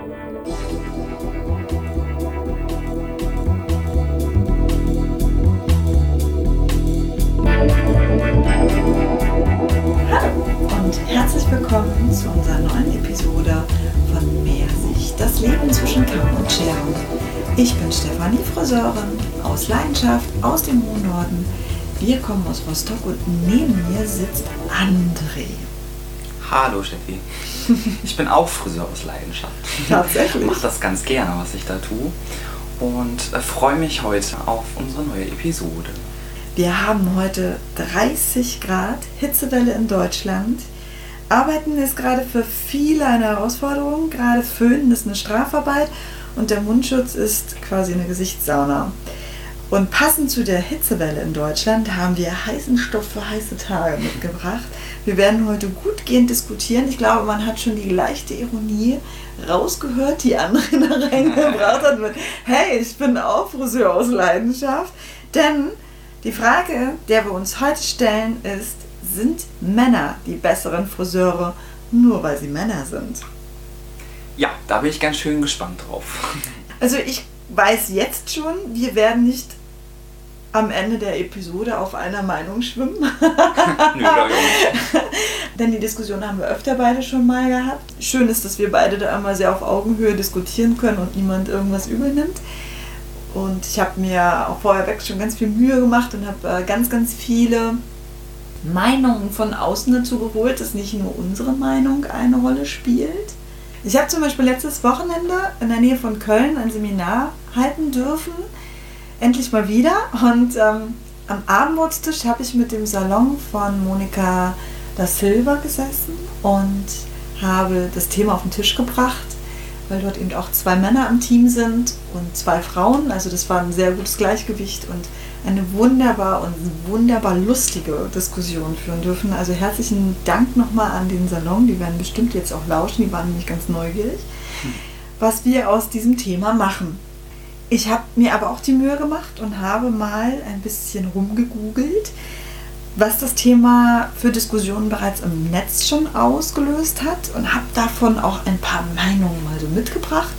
und herzlich willkommen zu unserer neuen Episode von Meersicht, das Leben zwischen Kamm und Schere. Ich bin Stefanie Friseurin aus Leidenschaft aus dem hohen Norden. Wir kommen aus Rostock und neben mir sitzt André. Hallo Steffi. Ich bin auch Friseur aus Leidenschaft. Tatsächlich. Ich mache das ganz gerne, was ich da tue. Und äh, freue mich heute auf unsere neue Episode. Wir haben heute 30 Grad Hitzewelle in Deutschland. Arbeiten ist gerade für viele eine Herausforderung. Gerade Föhnen ist eine Strafarbeit und der Mundschutz ist quasi eine Gesichtssauna. Und passend zu der Hitzewelle in Deutschland haben wir heißen Stoff für heiße Tage mitgebracht. Wir werden heute gut gehend diskutieren. Ich glaube, man hat schon die leichte Ironie rausgehört, die André da reingebracht hat mit, hey, ich bin auch Friseur aus Leidenschaft. Denn die Frage, der wir uns heute stellen, ist, sind Männer die besseren Friseure, nur weil sie Männer sind? Ja, da bin ich ganz schön gespannt drauf. Also ich weiß jetzt schon, wir werden nicht am Ende der Episode auf einer Meinung schwimmen. Nicht. Denn die Diskussion haben wir öfter beide schon mal gehabt. Schön ist, dass wir beide da immer sehr auf Augenhöhe diskutieren können und niemand irgendwas übel nimmt. Und ich habe mir auch vorher weg schon ganz viel Mühe gemacht und habe äh, ganz, ganz viele Meinungen von außen dazu geholt, dass nicht nur unsere Meinung eine Rolle spielt. Ich habe zum Beispiel letztes Wochenende in der Nähe von Köln ein Seminar halten dürfen, endlich mal wieder. Und ähm, am Abendbrotstisch habe ich mit dem Salon von Monika da Silva gesessen und habe das Thema auf den Tisch gebracht, weil dort eben auch zwei Männer am Team sind und zwei Frauen. Also das war ein sehr gutes Gleichgewicht und eine wunderbar und wunderbar lustige Diskussion führen dürfen. Also herzlichen Dank nochmal an den Salon. Die werden bestimmt jetzt auch lauschen. Die waren nämlich ganz neugierig, was wir aus diesem Thema machen. Ich habe mir aber auch die Mühe gemacht und habe mal ein bisschen rumgegoogelt, was das Thema für Diskussionen bereits im Netz schon ausgelöst hat und habe davon auch ein paar Meinungen mal so mitgebracht.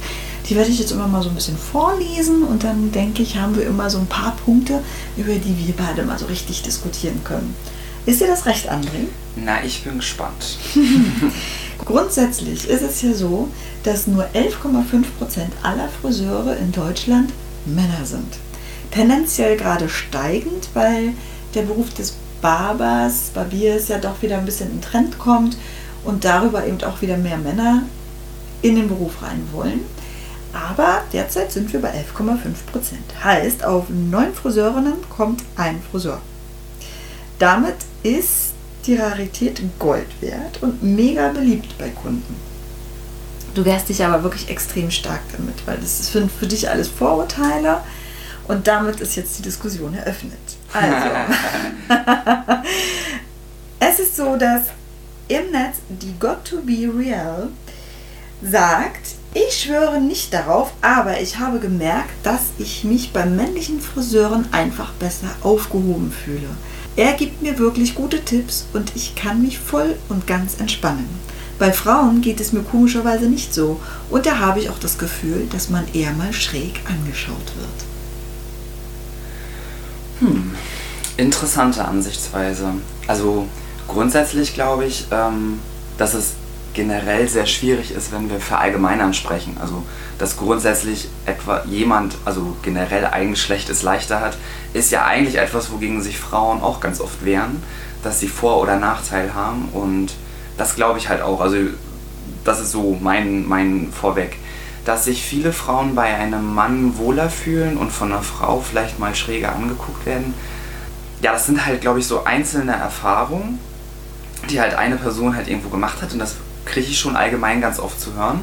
Die werde ich jetzt immer mal so ein bisschen vorlesen und dann denke ich, haben wir immer so ein paar Punkte, über die wir beide mal so richtig diskutieren können. Ist dir das recht, André? Na, ich bin gespannt. Grundsätzlich ist es ja so, dass nur 11,5% aller Friseure in Deutschland Männer sind. Tendenziell gerade steigend, weil der Beruf des Barbers, Barbiers ja doch wieder ein bisschen in Trend kommt und darüber eben auch wieder mehr Männer in den Beruf rein wollen. Aber derzeit sind wir bei 11,5 Prozent. Heißt, auf neun Friseurinnen kommt ein Friseur. Damit ist die Rarität Gold wert und mega beliebt bei Kunden. Du wehrst dich aber wirklich extrem stark damit, weil das sind für dich alles Vorurteile und damit ist jetzt die Diskussion eröffnet. Also, es ist so, dass im Netz die Got to Be Real sagt, ich schwöre nicht darauf, aber ich habe gemerkt, dass ich mich bei männlichen Friseuren einfach besser aufgehoben fühle. Er gibt mir wirklich gute Tipps und ich kann mich voll und ganz entspannen. Bei Frauen geht es mir komischerweise nicht so und da habe ich auch das Gefühl, dass man eher mal schräg angeschaut wird. Hm, interessante Ansichtsweise. Also grundsätzlich glaube ich, ähm, dass es generell sehr schwierig ist, wenn wir verallgemeinern sprechen. Also dass grundsätzlich etwa jemand, also generell ein Geschlecht es leichter hat, ist ja eigentlich etwas, wogegen sich Frauen auch ganz oft wehren, dass sie Vor- oder Nachteil haben und das glaube ich halt auch. Also das ist so mein, mein Vorweg. Dass sich viele Frauen bei einem Mann wohler fühlen und von einer Frau vielleicht mal schräger angeguckt werden. Ja, das sind halt, glaube ich, so einzelne Erfahrungen, die halt eine Person halt irgendwo gemacht hat und das kriege ich schon allgemein ganz oft zu hören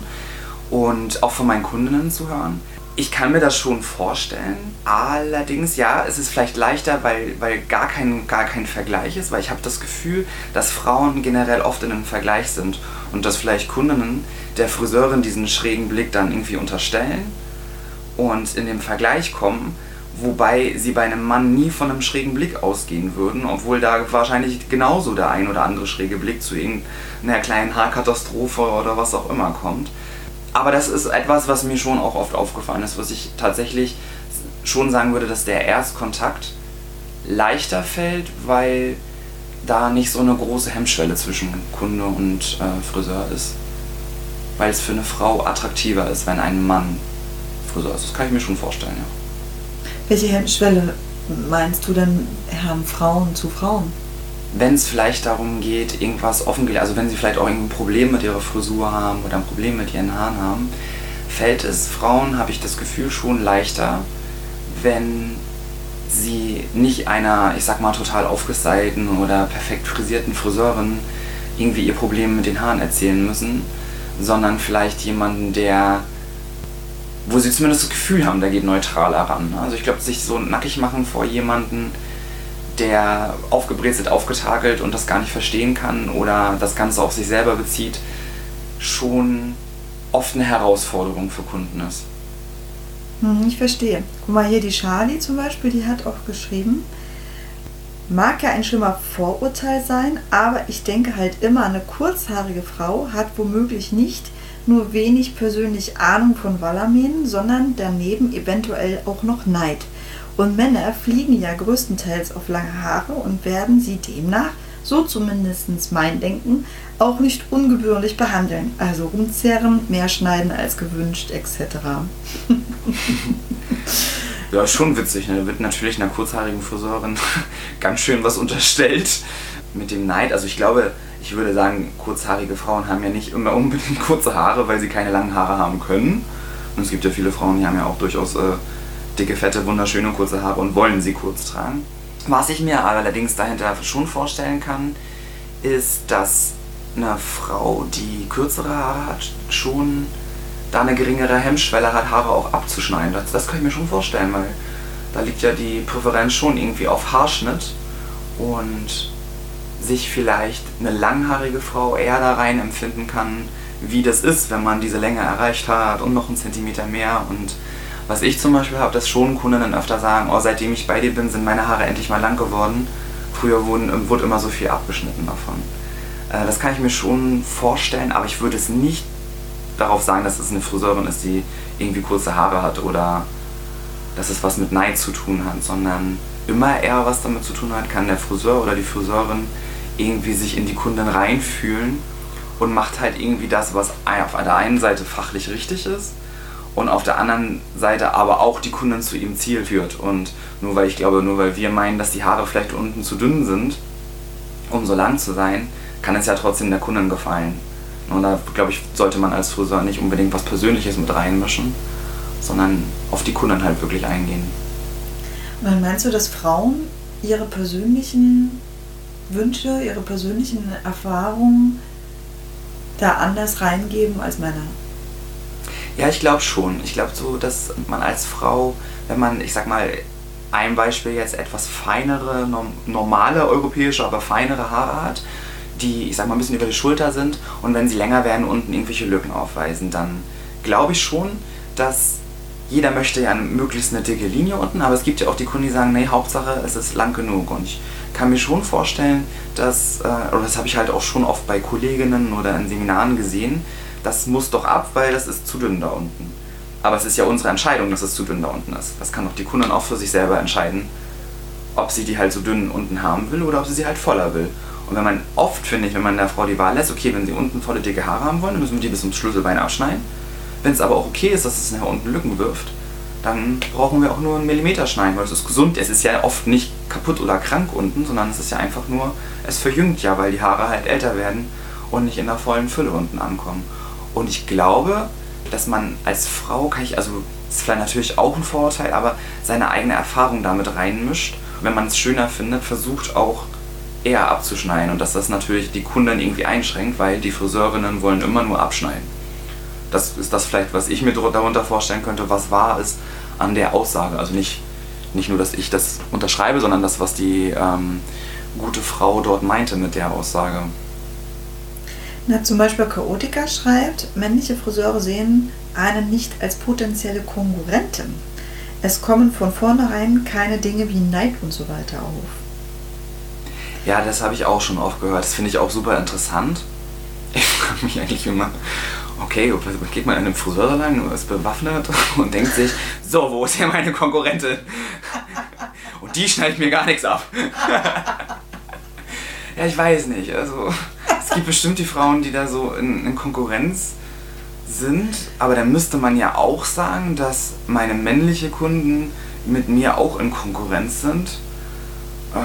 und auch von meinen Kundinnen zu hören. Ich kann mir das schon vorstellen. Allerdings, ja, es ist vielleicht leichter, weil, weil gar, kein, gar kein Vergleich ist, weil ich habe das Gefühl, dass Frauen generell oft in einem Vergleich sind und dass vielleicht Kundinnen der Friseurin diesen schrägen Blick dann irgendwie unterstellen und in den Vergleich kommen, wobei sie bei einem Mann nie von einem schrägen Blick ausgehen würden, obwohl da wahrscheinlich genauso der ein oder andere schräge Blick zu irgendeiner kleinen Haarkatastrophe oder was auch immer kommt. Aber das ist etwas, was mir schon auch oft aufgefallen ist, was ich tatsächlich schon sagen würde, dass der Erstkontakt leichter fällt, weil da nicht so eine große Hemmschwelle zwischen Kunde und äh, Friseur ist. Weil es für eine Frau attraktiver ist, wenn ein Mann Friseur ist. Das kann ich mir schon vorstellen, ja. Welche Hemmschwelle meinst du denn, Herren Frauen zu Frauen? Wenn es vielleicht darum geht, irgendwas offengelegt, also wenn sie vielleicht auch ein Problem mit ihrer Frisur haben oder ein Problem mit ihren Haaren haben, fällt es Frauen, habe ich das Gefühl, schon leichter, wenn sie nicht einer, ich sag mal, total aufgestylten oder perfekt frisierten Friseurin irgendwie ihr Problem mit den Haaren erzählen müssen, sondern vielleicht jemanden, der, wo sie zumindest das Gefühl haben, der geht neutraler ran. Also ich glaube, sich so nackig machen vor jemanden, der aufgebrezelt, aufgetakelt und das gar nicht verstehen kann oder das Ganze auf sich selber bezieht, schon oft eine Herausforderung für Kunden ist. Hm, ich verstehe. Guck mal hier, die Charlie zum Beispiel, die hat auch geschrieben, mag ja ein schlimmer Vorurteil sein, aber ich denke halt immer, eine kurzhaarige Frau hat womöglich nicht nur wenig persönlich Ahnung von Wallamähen, sondern daneben eventuell auch noch Neid. Und Männer fliegen ja größtenteils auf lange Haare und werden sie demnach, so zumindest mein Denken, auch nicht ungebührlich behandeln. Also rumzerren, mehr schneiden als gewünscht, etc. ja, schon witzig. Ne? Da wird natürlich einer kurzhaarigen Friseurin ganz schön was unterstellt mit dem Neid. Also ich glaube, ich würde sagen, kurzhaarige Frauen haben ja nicht immer unbedingt kurze Haare, weil sie keine langen Haare haben können. Und es gibt ja viele Frauen, die haben ja auch durchaus äh, dicke, fette, wunderschöne kurze Haare und wollen sie kurz tragen. Was ich mir allerdings dahinter schon vorstellen kann, ist, dass eine Frau, die kürzere Haare hat, schon da eine geringere Hemmschwelle hat, Haare auch abzuschneiden. Das, das kann ich mir schon vorstellen, weil da liegt ja die Präferenz schon irgendwie auf Haarschnitt und sich vielleicht eine langhaarige Frau eher da rein empfinden kann, wie das ist, wenn man diese Länge erreicht hat und noch einen Zentimeter mehr. Und was ich zum Beispiel habe, dass schon Kundinnen öfter sagen, oh, seitdem ich bei dir bin, sind meine Haare endlich mal lang geworden. Früher wurden, wurde immer so viel abgeschnitten davon. Äh, das kann ich mir schon vorstellen, aber ich würde es nicht darauf sagen, dass es eine Friseurin ist, die irgendwie kurze Haare hat oder dass es was mit Neid zu tun hat, sondern immer eher was damit zu tun hat, kann der Friseur oder die Friseurin irgendwie sich in die Kunden reinfühlen und macht halt irgendwie das, was auf der einen Seite fachlich richtig ist und auf der anderen Seite aber auch die Kunden zu ihrem Ziel führt. Und nur weil ich glaube, nur weil wir meinen, dass die Haare vielleicht unten zu dünn sind, um so lang zu sein, kann es ja trotzdem der Kunden gefallen. Und da, glaube ich, sollte man als Friseur nicht unbedingt was Persönliches mit reinmischen, sondern auf die Kunden halt wirklich eingehen. Dann meinst du, dass Frauen ihre persönlichen Wünsche, ihre persönlichen Erfahrungen da anders reingeben als Männer? Ja, ich glaube schon. Ich glaube so, dass man als Frau, wenn man, ich sag mal, ein Beispiel jetzt etwas feinere, normale europäische, aber feinere Haare hat, die, ich sag mal, ein bisschen über die Schulter sind und wenn sie länger werden, unten irgendwelche Lücken aufweisen, dann glaube ich schon, dass jeder möchte ja möglichst eine dicke Linie unten, aber es gibt ja auch die Kunden, die sagen, nee, Hauptsache es ist lang genug und ich kann mir schon vorstellen, dass, äh, oder das habe ich halt auch schon oft bei Kolleginnen oder in Seminaren gesehen, das muss doch ab, weil das ist zu dünn da unten. Aber es ist ja unsere Entscheidung, dass es zu dünn da unten ist. Das kann doch die Kundin auch für sich selber entscheiden, ob sie die halt so dünn unten haben will oder ob sie sie halt voller will. Und wenn man oft, finde ich, wenn man der Frau die Wahl lässt, okay, wenn sie unten volle dicke Haare haben wollen, dann müssen wir die bis zum Schlüsselbein abschneiden. Wenn es aber auch okay ist, dass es nachher unten Lücken wirft, dann brauchen wir auch nur einen Millimeter schneiden, weil es ist gesund. Es ist ja oft nicht kaputt oder krank unten, sondern es ist ja einfach nur, es verjüngt ja, weil die Haare halt älter werden und nicht in der vollen Fülle unten ankommen. Und ich glaube, dass man als Frau, kann ich, also ist vielleicht natürlich auch ein Vorurteil, aber seine eigene Erfahrung damit reinmischt. Wenn man es schöner findet, versucht auch eher abzuschneiden und dass das natürlich die Kunden irgendwie einschränkt, weil die Friseurinnen wollen immer nur abschneiden. Das ist das vielleicht, was ich mir darunter vorstellen könnte, was wahr ist an der Aussage. Also nicht, nicht nur, dass ich das unterschreibe, sondern das, was die ähm, gute Frau dort meinte mit der Aussage. Na, zum Beispiel Chaotica schreibt, männliche Friseure sehen einen nicht als potenzielle Konkurrentin. Es kommen von vornherein keine Dinge wie Neid und so weiter auf. Ja, das habe ich auch schon oft gehört. Das finde ich auch super interessant. Ich frage mich eigentlich immer, okay, geht man in einem Friseursalon, ist bewaffnet und denkt sich, so, wo ist hier meine Konkurrentin? Und die schneidet mir gar nichts ab. ja, ich weiß nicht. Also, gibt bestimmt die Frauen, die da so in, in Konkurrenz sind, aber dann müsste man ja auch sagen, dass meine männliche Kunden mit mir auch in Konkurrenz sind. Äh.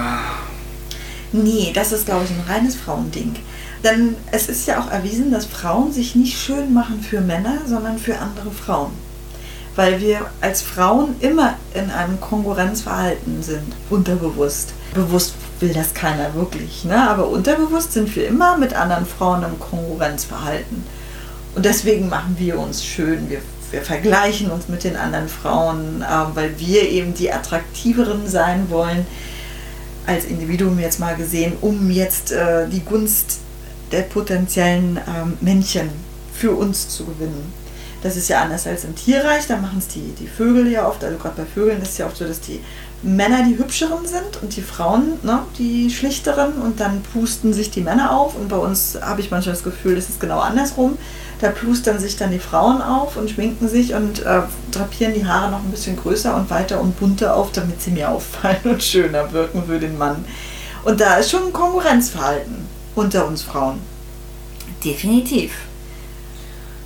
Nee, das ist, glaube ich, ein reines Frauending. Denn es ist ja auch erwiesen, dass Frauen sich nicht schön machen für Männer, sondern für andere Frauen. Weil wir als Frauen immer in einem Konkurrenzverhalten sind, unterbewusst. Bewusst will das keiner wirklich, ne? aber unterbewusst sind wir immer mit anderen Frauen im Konkurrenzverhalten. Und deswegen machen wir uns schön. Wir, wir vergleichen uns mit den anderen Frauen, äh, weil wir eben die attraktiveren sein wollen, als Individuum jetzt mal gesehen, um jetzt äh, die Gunst der potenziellen ähm, Männchen für uns zu gewinnen. Das ist ja anders als im Tierreich, da machen es die, die Vögel ja oft, also gerade bei Vögeln ist es ja oft so, dass die Männer die hübscheren sind und die Frauen ne, die schlichteren und dann pusten sich die Männer auf und bei uns habe ich manchmal das Gefühl, das ist genau andersrum. Da plustern sich dann die Frauen auf und schminken sich und äh, drapieren die Haare noch ein bisschen größer und weiter und bunter auf, damit sie mir auffallen und schöner wirken für den Mann. Und da ist schon ein Konkurrenzverhalten unter uns Frauen. Definitiv.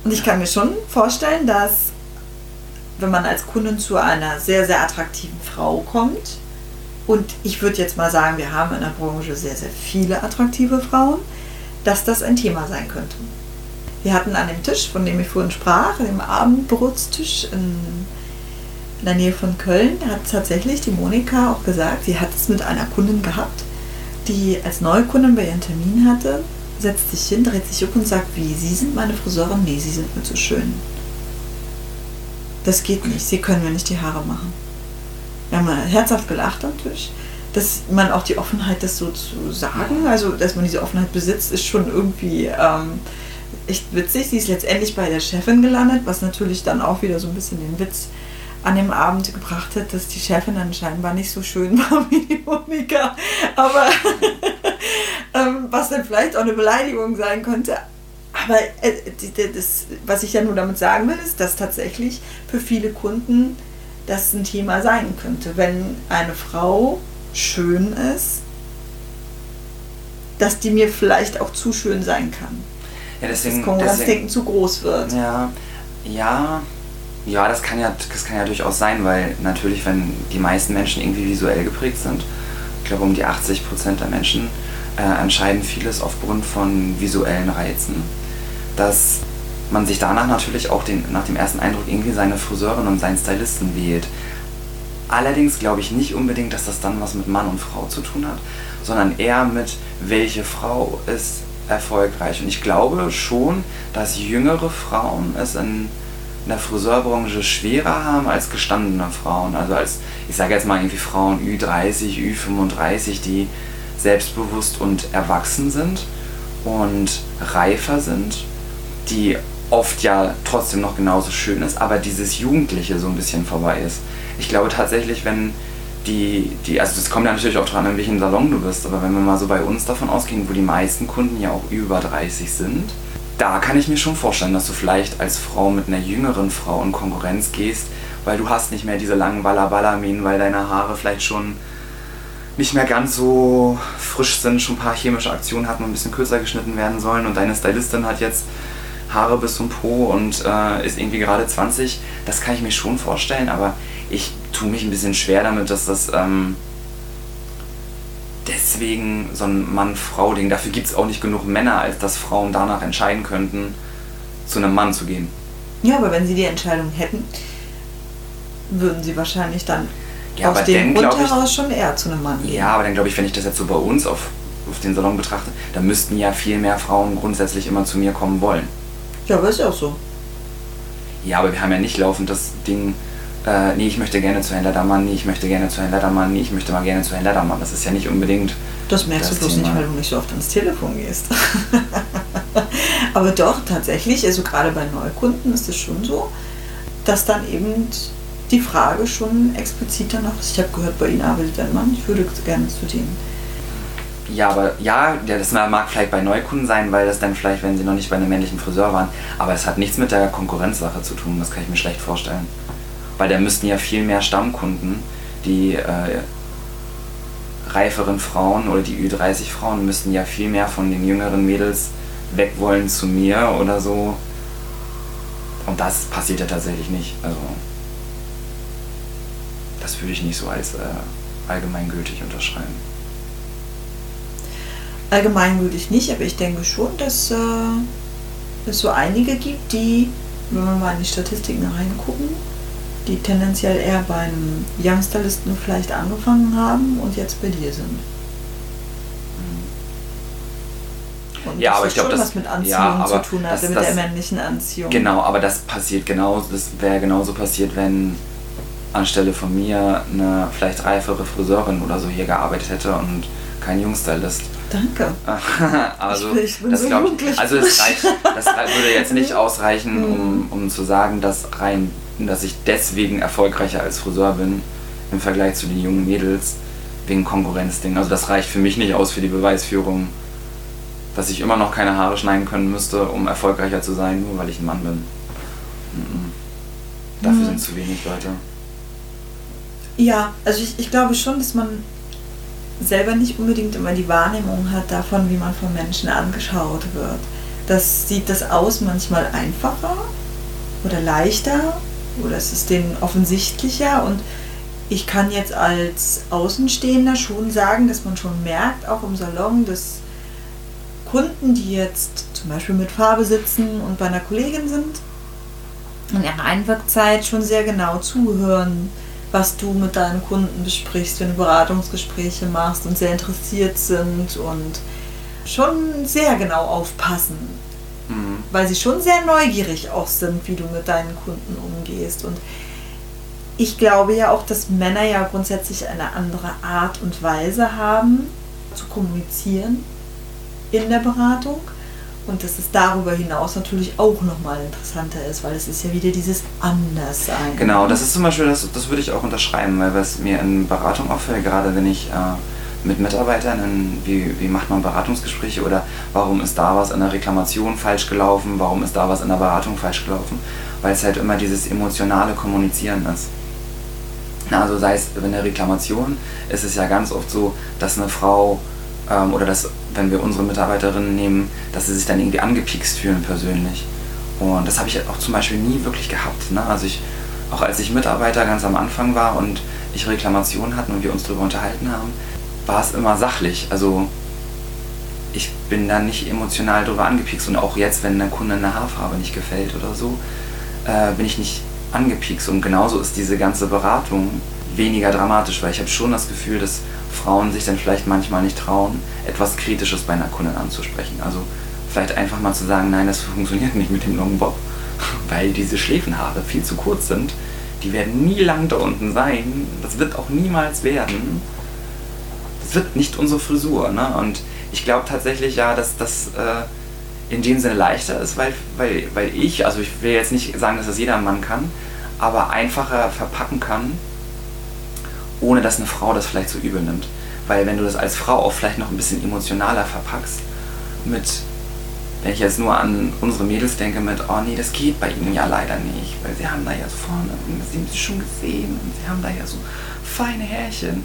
Und ich kann mir schon vorstellen, dass wenn man als Kundin zu einer sehr, sehr attraktiven Frau kommt, und ich würde jetzt mal sagen, wir haben in der Branche sehr, sehr viele attraktive Frauen, dass das ein Thema sein könnte. Wir hatten an dem Tisch, von dem ich vorhin sprach, dem Abendbrotstisch in, in der Nähe von Köln, hat tatsächlich die Monika auch gesagt, sie hat es mit einer Kundin gehabt, die als Neukundin bei ihren Termin hatte, setzt sich hin, dreht sich um und sagt, wie, Sie sind meine Friseurin? Nee, Sie sind mir zu schön. Das geht nicht, Sie können mir nicht die Haare machen. Wir haben herzhaft gelacht Tisch dass man auch die Offenheit, das so zu sagen, also dass man diese Offenheit besitzt, ist schon irgendwie ähm, echt witzig. Sie ist letztendlich bei der Chefin gelandet, was natürlich dann auch wieder so ein bisschen den Witz an dem Abend gebracht hat, dass die Chefin dann scheinbar nicht so schön war wie die Monika. Aber ähm, was dann vielleicht auch eine Beleidigung sein könnte. Aber äh, das, was ich ja nur damit sagen will, ist, dass tatsächlich für viele Kunden das ein Thema sein könnte. Wenn eine Frau schön ist, dass die mir vielleicht auch zu schön sein kann. Ja, deswegen, das Konkurrenzdenken zu groß wird. Ja, ja, ja, das kann ja, das kann ja durchaus sein, weil natürlich, wenn die meisten Menschen irgendwie visuell geprägt sind, ich glaube um die 80 Prozent der Menschen äh, entscheiden vieles aufgrund von visuellen Reizen, dass man sich danach natürlich auch den, nach dem ersten Eindruck irgendwie seine Friseurin und seinen Stylisten wählt. Allerdings glaube ich nicht unbedingt, dass das dann was mit Mann und Frau zu tun hat, sondern eher mit, welche Frau ist erfolgreich. Und ich glaube schon, dass jüngere Frauen es in der Friseurbranche schwerer haben als gestandene Frauen. Also als, ich sage jetzt mal irgendwie Frauen Ü30, Ü35, die selbstbewusst und erwachsen sind und reifer sind, die oft ja trotzdem noch genauso schön ist, aber dieses Jugendliche so ein bisschen vorbei ist. Ich glaube tatsächlich, wenn die, die also das kommt ja natürlich auch dran, in welchem Salon du bist, aber wenn wir mal so bei uns davon ausgehen, wo die meisten Kunden ja auch über 30 sind, da kann ich mir schon vorstellen, dass du vielleicht als Frau mit einer jüngeren Frau in Konkurrenz gehst, weil du hast nicht mehr diese langen Walla-Walla-Mähen, weil deine Haare vielleicht schon nicht mehr ganz so frisch sind, schon ein paar chemische Aktionen hatten und ein bisschen kürzer geschnitten werden sollen und deine Stylistin hat jetzt Haare bis zum Po und äh, ist irgendwie gerade 20. Das kann ich mir schon vorstellen, aber ich tue mich ein bisschen schwer damit, dass das ähm, deswegen so ein Mann-Frau-Ding. Dafür gibt es auch nicht genug Männer, als dass Frauen danach entscheiden könnten, zu einem Mann zu gehen. Ja, aber wenn sie die Entscheidung hätten, würden sie wahrscheinlich dann ja, aus dem Grund heraus schon eher zu einem Mann gehen. Ja, aber dann glaube ich, wenn ich das jetzt so bei uns auf, auf den Salon betrachte, dann müssten ja viel mehr Frauen grundsätzlich immer zu mir kommen wollen. Ja, aber ist ja auch so. Ja, aber wir haben ja nicht laufend das Ding, äh, nee, ich möchte gerne zu Herrn Ledermann, nee, ich möchte gerne zu Herrn Ledermann, nee, ich möchte mal gerne zu Herrn Ledermann. Das ist ja nicht unbedingt. Das merkst das du bloß Thema. nicht, weil du nicht so oft ans Telefon gehst. Aber doch, tatsächlich, also gerade bei Neukunden ist es schon so, dass dann eben die Frage schon explizit danach ist. Ich habe gehört, bei Ihnen arbeitet ein Mann, ich würde gerne zu denen. Ja, aber ja, das mag vielleicht bei Neukunden sein, weil das dann vielleicht, wenn sie noch nicht bei einem männlichen Friseur waren, aber es hat nichts mit der Konkurrenzsache zu tun, das kann ich mir schlecht vorstellen. Weil da müssten ja viel mehr Stammkunden, die äh, reiferen Frauen oder die Ü30-Frauen müssten ja viel mehr von den jüngeren Mädels weg wollen zu mir oder so. Und das passiert ja tatsächlich nicht. Also das würde ich nicht so als äh, allgemeingültig unterschreiben. Allgemeingültig nicht, aber ich denke schon, dass äh, es so einige gibt, die, wenn wir mal in die Statistiken reingucken, die tendenziell eher beim Youngsterlisten vielleicht angefangen haben und jetzt bei dir sind. Und ja, das aber ich glaube, das was mit Anziehung ja, aber zu tun hat, das- mit das- der männlichen Anziehung. Genau, aber das passiert genau, das wäre genauso passiert, wenn anstelle von mir eine vielleicht reifere Friseurin oder so hier gearbeitet hätte und kein Jungstylist. Danke. also, Ich ich bin das so ich, also es reicht, das würde jetzt nicht ausreichen, um, um zu sagen, dass rein, dass ich deswegen erfolgreicher als Friseur bin im Vergleich zu den jungen Mädels wegen Konkurrenzding. Also das reicht für mich nicht aus für die Beweisführung, dass ich immer noch keine Haare schneiden können müsste, um erfolgreicher zu sein, nur weil ich ein Mann bin. Mhm. Dafür Mhm. sind zu wenig Leute. Ja, also ich, ich glaube schon, dass man selber nicht unbedingt immer die Wahrnehmung hat davon, wie man von Menschen angeschaut wird. Das sieht das aus manchmal einfacher oder leichter oder es ist denen offensichtlicher und ich kann jetzt als Außenstehender schon sagen, dass man schon merkt, auch im Salon, dass Kunden, die jetzt zum Beispiel mit Farbe sitzen und bei einer Kollegin sind, in ihrer Einwirkzeit schon sehr genau zuhören, was du mit deinen Kunden besprichst, wenn du Beratungsgespräche machst und sehr interessiert sind und schon sehr genau aufpassen, Mhm. weil sie schon sehr neugierig auch sind, wie du mit deinen Kunden umgehst. Und ich glaube ja auch, dass Männer ja grundsätzlich eine andere Art und Weise haben zu kommunizieren in der Beratung. Und dass es darüber hinaus natürlich auch nochmal interessanter ist, weil es ist ja wieder dieses Anderssein. Genau, das ist zum Beispiel, das, das würde ich auch unterschreiben, weil was mir in Beratung auffällt, gerade wenn ich äh, mit Mitarbeitern, in, wie, wie macht man Beratungsgespräche oder warum ist da was in der Reklamation falsch gelaufen, warum ist da was in der Beratung falsch gelaufen, weil es halt immer dieses emotionale Kommunizieren ist. Also sei es in der Reklamation, ist es ja ganz oft so, dass eine Frau ähm, oder dass, wenn wir unsere Mitarbeiterinnen nehmen, dass sie sich dann irgendwie angepikst fühlen persönlich. Und das habe ich auch zum Beispiel nie wirklich gehabt. Ne? Also ich, auch als ich Mitarbeiter ganz am Anfang war und ich Reklamationen hatten und wir uns darüber unterhalten haben, war es immer sachlich. Also ich bin da nicht emotional darüber angepikst und auch jetzt, wenn der Kunde eine Haarfarbe nicht gefällt oder so, äh, bin ich nicht angepikst. Und genauso ist diese ganze Beratung weniger dramatisch, weil ich habe schon das Gefühl, dass Frauen sich dann vielleicht manchmal nicht trauen, etwas Kritisches bei einer Kundin anzusprechen. Also vielleicht einfach mal zu sagen, nein, das funktioniert nicht mit dem Long Bob, weil diese Schläfenhaare viel zu kurz sind. Die werden nie lang da unten sein. Das wird auch niemals werden. Das wird nicht unsere Frisur. Ne? Und ich glaube tatsächlich ja, dass das äh, in dem Sinne leichter ist, weil, weil, weil ich, also ich will jetzt nicht sagen, dass das jeder Mann kann, aber einfacher verpacken kann, ohne dass eine Frau das vielleicht so übel nimmt. Weil wenn du das als Frau auch vielleicht noch ein bisschen emotionaler verpackst, mit, wenn ich jetzt nur an unsere Mädels denke, mit, oh nee, das geht bei ihnen ja leider nicht, weil sie haben da ja so vorne, sie haben sie schon gesehen, und sie haben da ja so feine Härchen,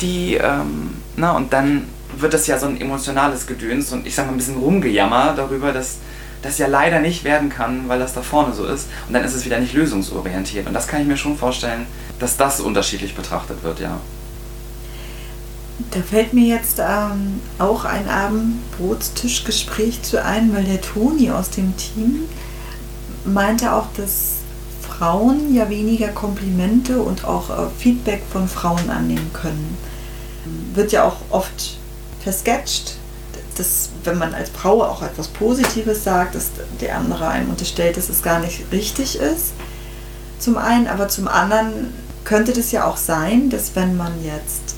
die, ähm, na, und dann wird das ja so ein emotionales Gedöns und ich sag mal ein bisschen rumgejammer darüber, dass das ja leider nicht werden kann, weil das da vorne so ist. Und dann ist es wieder nicht lösungsorientiert. Und das kann ich mir schon vorstellen, dass das unterschiedlich betrachtet wird, ja. Da fällt mir jetzt ähm, auch ein Abendbrotstischgespräch zu ein, weil der Toni aus dem Team meinte auch, dass Frauen ja weniger Komplimente und auch äh, Feedback von Frauen annehmen können. Wird ja auch oft versketcht, dass wenn man als Frau auch etwas Positives sagt, dass der andere einem unterstellt, dass es gar nicht richtig ist. Zum einen, aber zum anderen könnte das ja auch sein, dass wenn man jetzt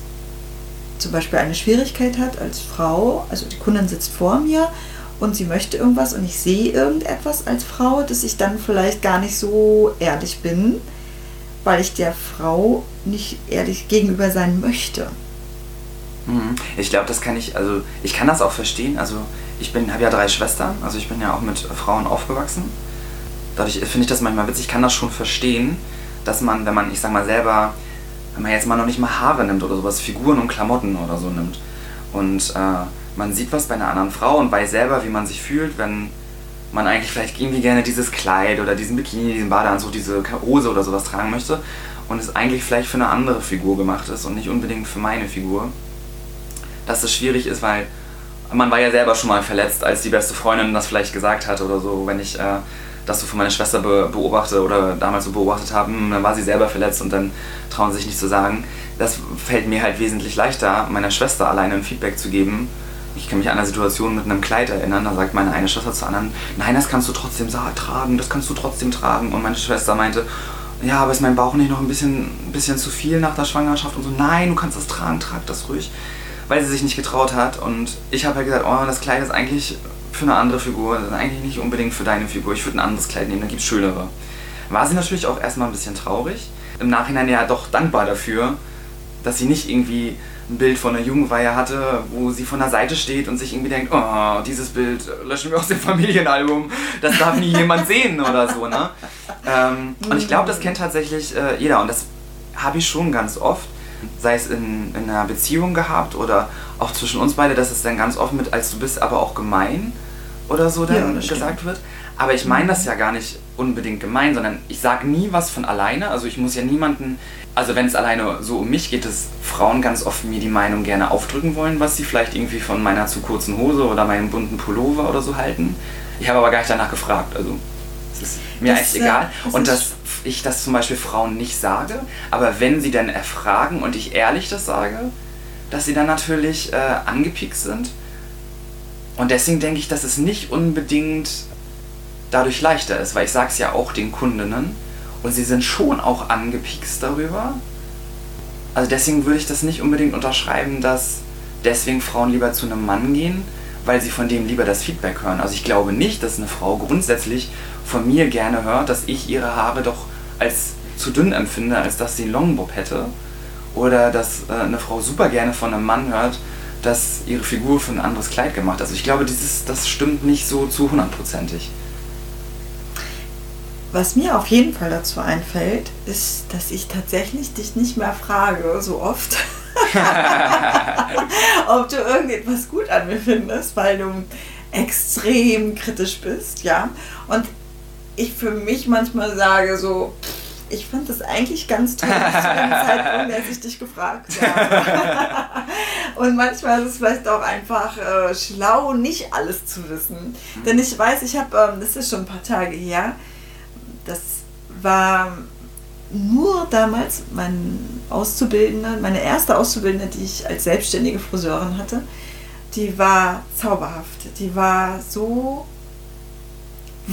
zum Beispiel eine Schwierigkeit hat als Frau, also die Kundin sitzt vor mir und sie möchte irgendwas und ich sehe irgendetwas als Frau, dass ich dann vielleicht gar nicht so ehrlich bin, weil ich der Frau nicht ehrlich gegenüber sein möchte. Mhm. Ich glaube, das kann ich, also ich kann das auch verstehen. Also ich habe ja drei Schwestern, also ich bin ja auch mit Frauen aufgewachsen. Dadurch finde ich das manchmal witzig, ich kann das schon verstehen, dass man, wenn man, ich sag mal selber, wenn man jetzt mal noch nicht mal Haare nimmt oder sowas, Figuren und Klamotten oder so nimmt und äh, man sieht was bei einer anderen Frau und weiß selber, wie man sich fühlt, wenn man eigentlich vielleicht irgendwie gerne dieses Kleid oder diesen Bikini, diesen Badeanzug, diese Hose oder sowas tragen möchte und es eigentlich vielleicht für eine andere Figur gemacht ist und nicht unbedingt für meine Figur, dass das schwierig ist, weil man war ja selber schon mal verletzt, als die beste Freundin das vielleicht gesagt hat oder so, wenn ich äh, das so von meiner Schwester be beobachte oder damals so beobachtet habe, dann war sie selber verletzt und dann trauen sie sich nicht zu sagen. Das fällt mir halt wesentlich leichter, meiner Schwester alleine ein Feedback zu geben. Ich kann mich an eine Situation mit einem Kleid erinnern, da sagt meine eine Schwester zur anderen, nein, das kannst du trotzdem tragen, das kannst du trotzdem tragen. Und meine Schwester meinte, ja, aber ist mein Bauch nicht noch ein bisschen, bisschen zu viel nach der Schwangerschaft? Und so, nein, du kannst das tragen, trag das ruhig weil sie sich nicht getraut hat. Und ich habe halt gesagt, oh, das Kleid ist eigentlich für eine andere Figur, das ist eigentlich nicht unbedingt für deine Figur. Ich würde ein anderes Kleid nehmen, da gibt es schönere. War sie natürlich auch erstmal ein bisschen traurig. Im Nachhinein ja doch dankbar dafür, dass sie nicht irgendwie ein Bild von einer Jugendweihe hatte, wo sie von der Seite steht und sich irgendwie denkt, oh, dieses Bild löschen wir aus dem Familienalbum, das darf nie jemand sehen oder so. Ne? Ähm, und ich glaube, das kennt tatsächlich äh, jeder und das habe ich schon ganz oft sei es in, in einer Beziehung gehabt oder auch zwischen uns beide, dass es dann ganz oft mit, als du bist, aber auch gemein oder so dann ja, gesagt wird. Aber ich meine das ja gar nicht unbedingt gemein, sondern ich sage nie was von alleine. Also ich muss ja niemanden, also wenn es alleine so um mich geht, dass Frauen ganz oft mir die Meinung gerne aufdrücken wollen, was sie vielleicht irgendwie von meiner zu kurzen Hose oder meinem bunten Pullover oder so halten. Ich habe aber gar nicht danach gefragt. Also es ist mir das, eigentlich egal. Das Und das ich das zum Beispiel Frauen nicht sage, aber wenn sie dann erfragen und ich ehrlich das sage, dass sie dann natürlich äh, angepiekst sind. Und deswegen denke ich, dass es nicht unbedingt dadurch leichter ist, weil ich sage es ja auch den Kundinnen und sie sind schon auch angepiekst darüber. Also deswegen würde ich das nicht unbedingt unterschreiben, dass deswegen Frauen lieber zu einem Mann gehen, weil sie von dem lieber das Feedback hören. Also ich glaube nicht, dass eine Frau grundsätzlich von mir gerne hört, dass ich ihre Haare doch als zu dünn empfinde, als dass sie einen Longbob hätte. Oder dass äh, eine Frau super gerne von einem Mann hört, dass ihre Figur für ein anderes Kleid gemacht ist. Also ich glaube, dieses, das stimmt nicht so zu hundertprozentig. Was mir auf jeden Fall dazu einfällt, ist, dass ich tatsächlich dich nicht mehr frage, so oft, ob du irgendetwas gut an mir findest, weil du extrem kritisch bist, ja. Und ich für mich manchmal sage so, ich fand das eigentlich ganz toll zu dem Zeitpunkt, als ich dich gefragt habe. und manchmal ist es vielleicht auch einfach äh, schlau, nicht alles zu wissen. Mhm. Denn ich weiß, ich habe, ähm, das ist schon ein paar Tage her, das war nur damals mein Auszubildende, meine erste Auszubildende, die ich als selbstständige Friseurin hatte, die war zauberhaft. Die war so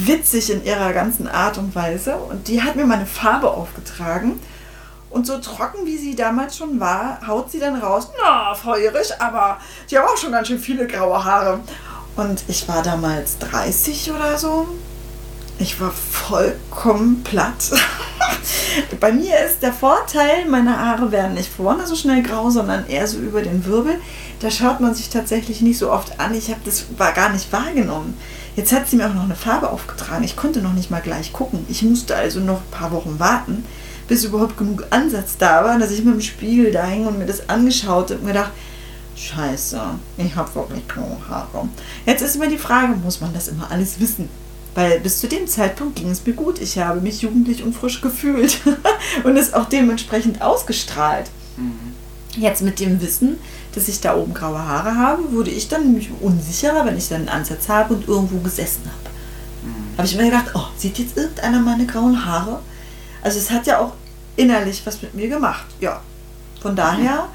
witzig in ihrer ganzen Art und Weise. Und die hat mir meine Farbe aufgetragen. Und so trocken wie sie damals schon war, haut sie dann raus, na, Erich, aber die haben auch schon ganz schön viele graue Haare. Und ich war damals 30 oder so. Ich war vollkommen platt. Bei mir ist der Vorteil, meine Haare werden nicht vorne so schnell grau, sondern eher so über den Wirbel. Da schaut man sich tatsächlich nicht so oft an. Ich habe das war gar nicht wahrgenommen. Jetzt hat sie mir auch noch eine Farbe aufgetragen. Ich konnte noch nicht mal gleich gucken. Ich musste also noch ein paar Wochen warten, bis überhaupt genug Ansatz da war, dass ich mit dem Spiegel da hing und mir das angeschaut und mir gedacht, Scheiße, ich habe wirklich graue Haare. Jetzt ist immer die Frage, muss man das immer alles wissen? Weil bis zu dem Zeitpunkt ging es mir gut. Ich habe mich jugendlich und frisch gefühlt und es auch dementsprechend ausgestrahlt. Mhm. Jetzt mit dem Wissen, dass ich da oben graue Haare habe, wurde ich dann nämlich unsicherer, wenn ich dann einen Ansatz habe und irgendwo gesessen habe. Mhm. Habe ich mir gedacht, oh, sieht jetzt irgendeiner meine grauen Haare? Also es hat ja auch innerlich was mit mir gemacht. Ja, von daher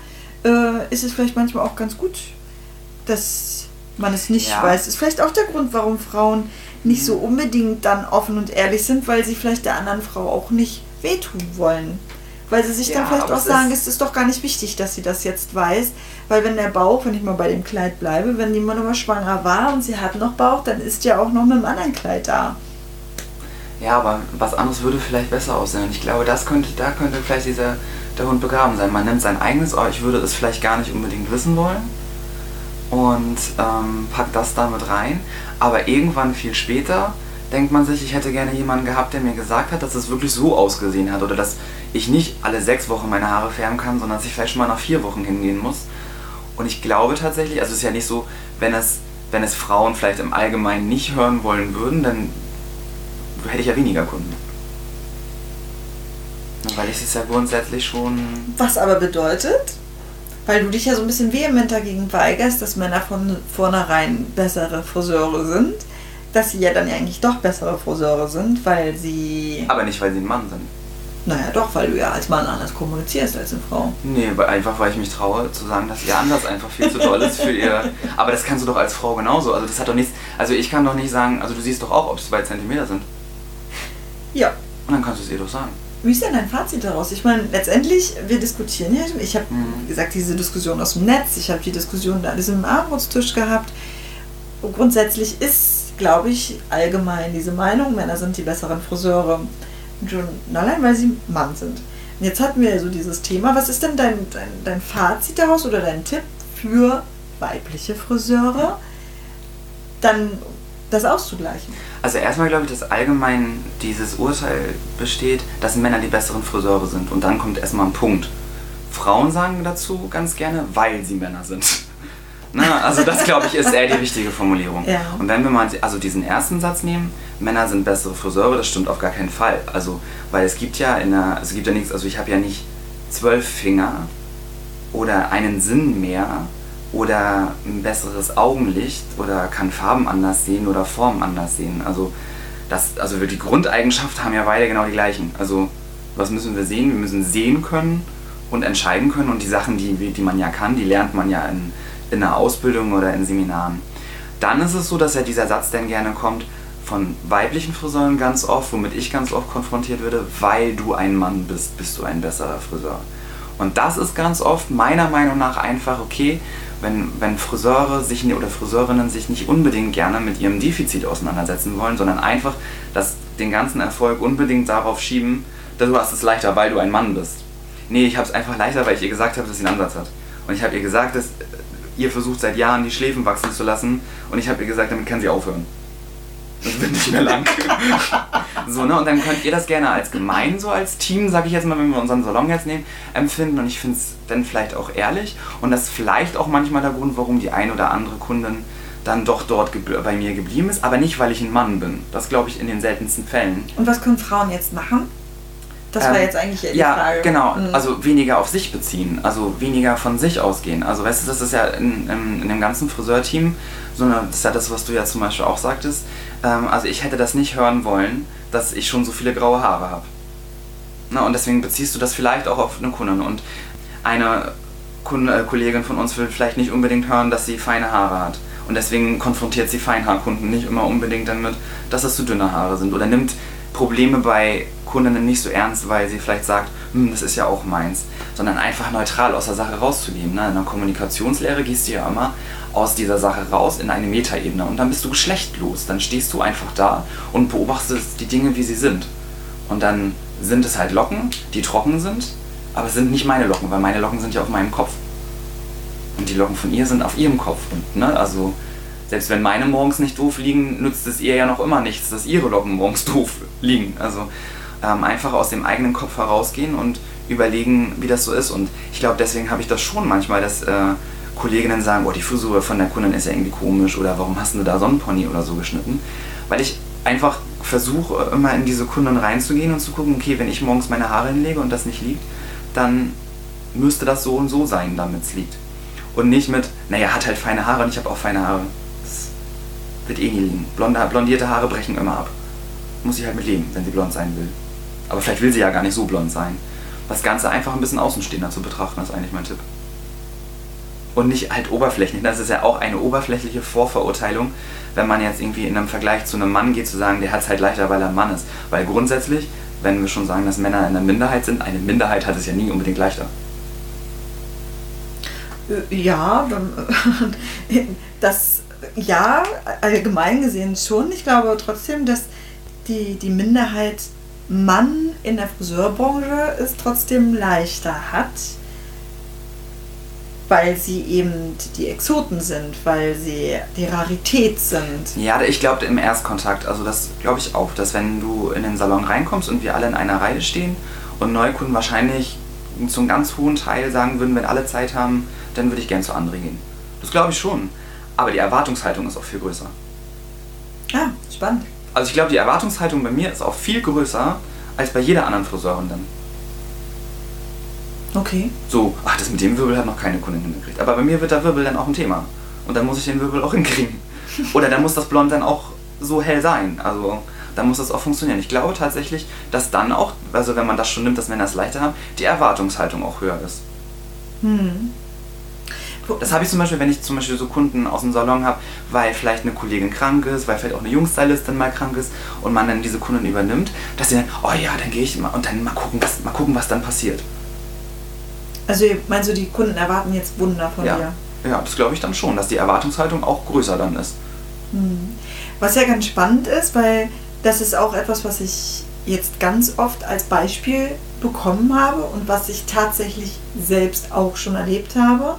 äh, ist es vielleicht manchmal auch ganz gut, dass man es nicht ja. weiß. Ist vielleicht auch der Grund, warum Frauen nicht so mhm. unbedingt dann offen und ehrlich sind, weil sie vielleicht der anderen Frau auch nicht wehtun wollen. Weil sie sich ja, dann vielleicht auch sagen, es ist doch gar nicht wichtig, dass sie das jetzt weiß. Weil wenn der Bauch, wenn ich mal bei dem Kleid bleibe, wenn jemand mal schwanger war und sie hat noch Bauch, dann ist ja auch noch mit einem anderen Kleid da. Ja, aber was anderes würde vielleicht besser aussehen. Und ich glaube, das könnte, da könnte vielleicht dieser, der Hund begraben sein. Man nimmt sein eigenes, aber ich würde es vielleicht gar nicht unbedingt wissen wollen und ähm, packt das damit rein. Aber irgendwann viel später denkt man sich, ich hätte gerne jemanden gehabt, der mir gesagt hat, dass es wirklich so ausgesehen hat oder dass ich nicht alle sechs Wochen meine Haare färben kann, sondern dass ich vielleicht schon mal nach vier Wochen hingehen muss. Und ich glaube tatsächlich, also es ist ja nicht so, wenn es, wenn es Frauen vielleicht im Allgemeinen nicht hören wollen würden, dann hätte ich ja weniger Kunden. Weil ich es ja grundsätzlich schon. Was aber bedeutet, weil du dich ja so ein bisschen vehement dagegen weigerst, dass Männer von vornherein bessere Friseure sind, dass sie ja dann ja eigentlich doch bessere Friseure sind, weil sie. Aber nicht, weil sie ein Mann sind. Naja, doch, weil du ja als Mann anders kommunizierst als eine Frau. Nee, weil einfach, weil ich mich traue zu sagen, dass ihr anders einfach viel zu toll ist für ihr. Aber das kannst du doch als Frau genauso. Also das hat doch nichts. Also ich kann doch nicht sagen, also du siehst doch auch, ob es zwei Zentimeter sind. Ja. Und dann kannst du es ihr doch sagen. Wie ist denn dein Fazit daraus? Ich meine, letztendlich, wir diskutieren ja. Ich habe, Mhm. gesagt, diese Diskussion aus dem Netz, ich habe die Diskussion da an diesem Abendbrotstisch gehabt. Und grundsätzlich ist, glaube ich, allgemein diese Meinung, Männer sind die besseren Friseure. Allein, weil sie Mann sind. Und jetzt hatten wir so dieses Thema. Was ist denn dein, dein, dein Fazit daraus oder dein Tipp für weibliche Friseure, dann das auszugleichen? Also erstmal glaube ich, dass allgemein dieses Urteil besteht, dass Männer die besseren Friseure sind. Und dann kommt erstmal ein Punkt. Frauen sagen dazu ganz gerne, weil sie Männer sind. Na, also das glaube ich ist eher die richtige Formulierung. Ja. Und wenn wir mal also diesen ersten Satz nehmen, Männer sind bessere Friseure, das stimmt auf gar keinen Fall. Also, weil es gibt ja in der, es gibt ja nichts, also ich habe ja nicht zwölf Finger oder einen Sinn mehr oder ein besseres Augenlicht oder kann Farben anders sehen oder Formen anders sehen. Also das, also die Grundeigenschaften haben ja beide genau die gleichen. Also was müssen wir sehen? Wir müssen sehen können und entscheiden können und die Sachen, die, die man ja kann, die lernt man ja in, in der Ausbildung oder in Seminaren. Dann ist es so, dass ja dieser Satz dann gerne kommt von weiblichen Friseuren ganz oft, womit ich ganz oft konfrontiert werde, weil du ein Mann bist, bist du ein besserer Friseur. Und das ist ganz oft meiner Meinung nach einfach okay, wenn, wenn Friseure sich oder Friseurinnen sich nicht unbedingt gerne mit ihrem Defizit auseinandersetzen wollen, sondern einfach das, den ganzen Erfolg unbedingt darauf schieben, dass du hast es leichter, weil du ein Mann bist. Nee, ich habe es einfach leichter, weil ich ihr gesagt habe, dass sie einen Ansatz hat. Und ich habe ihr gesagt, dass ihr versucht seit Jahren die Schläfen wachsen zu lassen und ich habe ihr gesagt, damit kann sie aufhören. Das wird nicht mehr lang. so, ne? Und dann könnt ihr das gerne als gemein, so als Team, sag ich jetzt mal, wenn wir unseren Salon jetzt nehmen, empfinden. Und ich finde es dann vielleicht auch ehrlich. Und das ist vielleicht auch manchmal der Grund, warum die ein oder andere Kundin dann doch dort bei mir geblieben ist. Aber nicht, weil ich ein Mann bin. Das glaube ich in den seltensten Fällen. Und was können Frauen jetzt machen? Das war Ähm, jetzt eigentlich die ja, Frage. genau. Mhm. Also weniger auf sich beziehen, also weniger von sich ausgehen. Also weißt du, das ist ja in, in, in dem ganzen Friseurteam, so eine, das ist ja das, was du ja zum Beispiel auch sagtest. Ähm, also ich hätte das nicht hören wollen, dass ich schon so viele graue Haare habe. Na, und deswegen beziehst du das vielleicht auch auf eine Kundin. Und eine Kunde, äh, Kollegin von uns will vielleicht nicht unbedingt hören, dass sie feine Haare hat. Und deswegen konfrontiert sie Feinhaarkunden nicht immer unbedingt damit, dass das zu dünne Haare sind. Oder nimmt Probleme bei Kundinnen nicht so ernst, weil sie vielleicht sagt, hm, das ist ja auch meins. Sondern einfach neutral aus der Sache rauszugehen. Ne? In der Kommunikationslehre gehst du ja immer aus dieser Sache raus in eine Metaebene. Und dann bist du geschlechtlos. Dann stehst du einfach da und beobachtest die Dinge, wie sie sind. Und dann sind es halt Locken, die trocken sind, aber es sind nicht meine Locken, weil meine Locken sind ja auf meinem Kopf. Und die Locken von ihr sind auf ihrem Kopf. Und, ne, also, selbst wenn meine morgens nicht doof liegen, nützt es ihr ja noch immer nichts, dass ihre Locken morgens doof liegen. Also ähm, einfach aus dem eigenen Kopf herausgehen und überlegen, wie das so ist. Und ich glaube, deswegen habe ich das schon manchmal, dass äh, Kolleginnen sagen, oh, die Frisur von der Kundin ist ja irgendwie komisch oder warum hast du da so einen Pony oder so geschnitten? Weil ich einfach versuche, immer in diese Kunden reinzugehen und zu gucken, okay, wenn ich morgens meine Haare hinlege und das nicht liegt, dann müsste das so und so sein, damit es liegt. Und nicht mit, naja, hat halt feine Haare und ich habe auch feine Haare. Wird eh nie liegen. Blonde, blondierte Haare brechen immer ab. Muss ich halt mit leben, wenn sie blond sein will. Aber vielleicht will sie ja gar nicht so blond sein. Das Ganze einfach ein bisschen außenstehender zu betrachten, ist eigentlich mein Tipp. Und nicht halt oberflächlich. Das ist ja auch eine oberflächliche Vorverurteilung, wenn man jetzt irgendwie in einem Vergleich zu einem Mann geht, zu sagen, der hat es halt leichter, weil er ein Mann ist. Weil grundsätzlich, wenn wir schon sagen, dass Männer in der Minderheit sind, eine Minderheit hat es ja nie unbedingt leichter. Äh, Ja, dann, das ja, allgemein gesehen schon. Ich glaube trotzdem, dass die, die Minderheit Mann in der Friseurbranche es trotzdem leichter hat, weil sie eben die Exoten sind, weil sie die Rarität sind. Ja, ich glaube im Erstkontakt, also das glaube ich auch, dass wenn du in den Salon reinkommst und wir alle in einer Reihe stehen und Neukunden wahrscheinlich zu einem ganz hohen Teil sagen würden, wenn alle Zeit haben, dann würde ich gern zu André gehen. Das glaube ich schon. Aber die Erwartungshaltung ist auch viel größer. Ah, spannend. Also ich glaube, die Erwartungshaltung bei mir ist auch viel größer als bei jeder anderen Friseurin dann. Okay. So, ach, das mit dem Wirbel hat noch keine Kundin hingekriegt. Aber bei mir wird der Wirbel dann auch ein Thema. Und dann muss ich den Wirbel auch hinkriegen. Oder dann muss das Blond dann auch so hell sein. Also dann muss das auch funktionieren. Ich glaube tatsächlich, dass dann auch, also wenn man das schon nimmt, dass Männer es leichter haben, die Erwartungshaltung auch höher ist. Hm. Das habe ich zum Beispiel, wenn ich zum Beispiel so Kunden aus dem Salon habe, weil vielleicht eine Kollegin krank ist, weil vielleicht auch eine Jungstylistin mal krank ist und man dann diese Kunden übernimmt, dass sie dann, oh ja, dann gehe ich mal und dann mal gucken, was, mal gucken, was dann passiert. Also meinst du, die Kunden erwarten jetzt Wunder von ja. dir? Ja, das glaube ich dann schon, dass die Erwartungshaltung auch größer dann ist. Hm. Was ja ganz spannend ist, weil das ist auch etwas, was ich jetzt ganz oft als Beispiel bekommen habe und was ich tatsächlich selbst auch schon erlebt habe.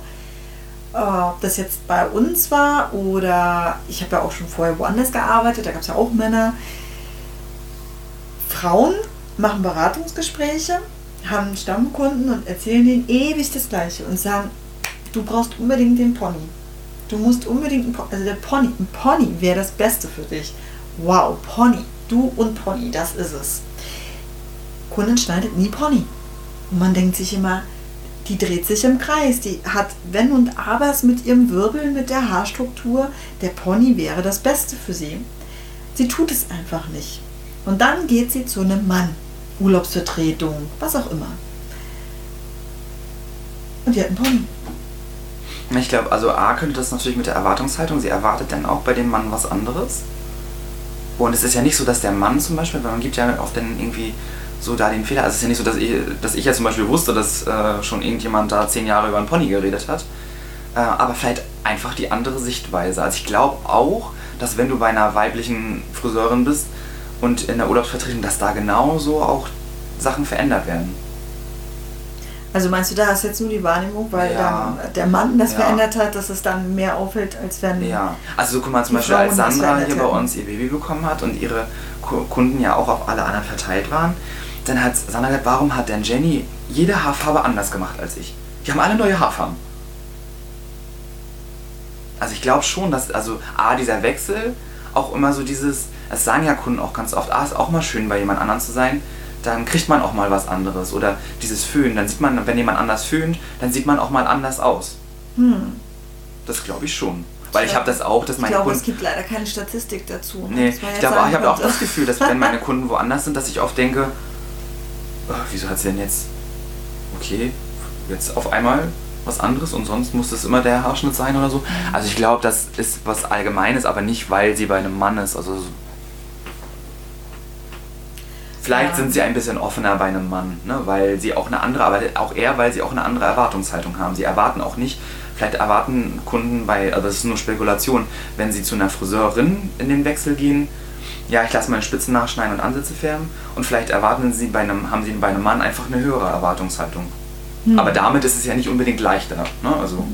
Äh, Ob das jetzt bei uns war oder ich habe ja auch schon vorher woanders gearbeitet, da gab es ja auch Männer. Frauen machen Beratungsgespräche, haben Stammkunden und erzählen denen ewig das Gleiche und sagen, du brauchst unbedingt den Pony. Du musst unbedingt einen also der Pony, ein Pony wäre das Beste für dich. Wow, Pony, du und Pony, das ist es. Kundin schneidet nie Pony. Und man denkt sich immer, die dreht sich im Kreis. Die hat Wenn und Abers mit ihrem Wirbel, mit der Haarstruktur. Der Pony wäre das Beste für sie. Sie tut es einfach nicht. Und dann geht sie zu einem Mann. Urlaubsvertretung, was auch immer. Und die hat einen Pony. Ich glaube, also A könnte das natürlich mit der Erwartungshaltung, sie erwartet dann auch bei dem Mann was anderes. Und es ist ja nicht so, dass der Mann zum Beispiel, weil man gibt ja oft dann irgendwie so da den Fehler, also es ist ja nicht so, dass ich, dass ich ja zum Beispiel wusste, dass äh, schon irgendjemand da zehn Jahre über einen Pony geredet hat. Äh, aber vielleicht einfach die andere Sichtweise. Also ich glaube auch, dass wenn du bei einer weiblichen Friseurin bist und in der Urlaubsvertretung, dass da genauso auch Sachen verändert werden. Also meinst du, da hast du jetzt nur die Wahrnehmung, weil Ja. dann der Mann das Ja. verändert hat, dass es dann mehr auffällt, als wenn. Ja, also so guck mal zum Beispiel, als Sandra hier bei uns ihr Baby bekommen hat und ihre Ku- Kunden ja auch auf alle anderen verteilt waren, dann hat Sandra gesagt, warum hat denn Jenny jede Haarfarbe anders gemacht als ich? Die haben alle neue Haarfarben. Also ich glaube schon, dass, also A, dieser Wechsel, auch immer so dieses, das sagen ja Kunden auch ganz oft, ah, ist auch mal schön bei jemand anderem zu sein, dann kriegt man auch mal was anderes. Oder dieses Föhnen, dann sieht man, wenn jemand anders föhnt, dann sieht man auch mal anders aus. Hm. Das glaube ich schon. Weil ich habe das auch, dass Ich meine glaube, Kunden... es gibt leider keine Statistik dazu. ne, Nee, ich glaube, ich habe auch das Gefühl, dass wenn meine Kunden woanders sind, dass ich oft denke, oh, wieso hat sie denn jetzt, okay, jetzt auf einmal was anderes und sonst muss das immer der Haarschnitt sein oder so. Also ich glaube, das ist was Allgemeines, aber nicht, weil sie bei einem Mann ist. Also so- Vielleicht Ja. sind sie ein bisschen offener bei einem Mann, ne? weil sie auch eine andere, aber auch eher, weil sie auch eine andere Erwartungshaltung haben. Sie erwarten auch nicht, vielleicht erwarten Kunden bei, also das ist nur Spekulation, wenn sie zu einer Friseurin in den Wechsel gehen, ja, ich lasse meine Spitzen nachschneiden und Ansätze färben und vielleicht erwarten sie bei einem, haben sie bei einem Mann einfach eine höhere Erwartungshaltung. Hm. Aber damit ist es ja nicht unbedingt leichter. Ne? Also,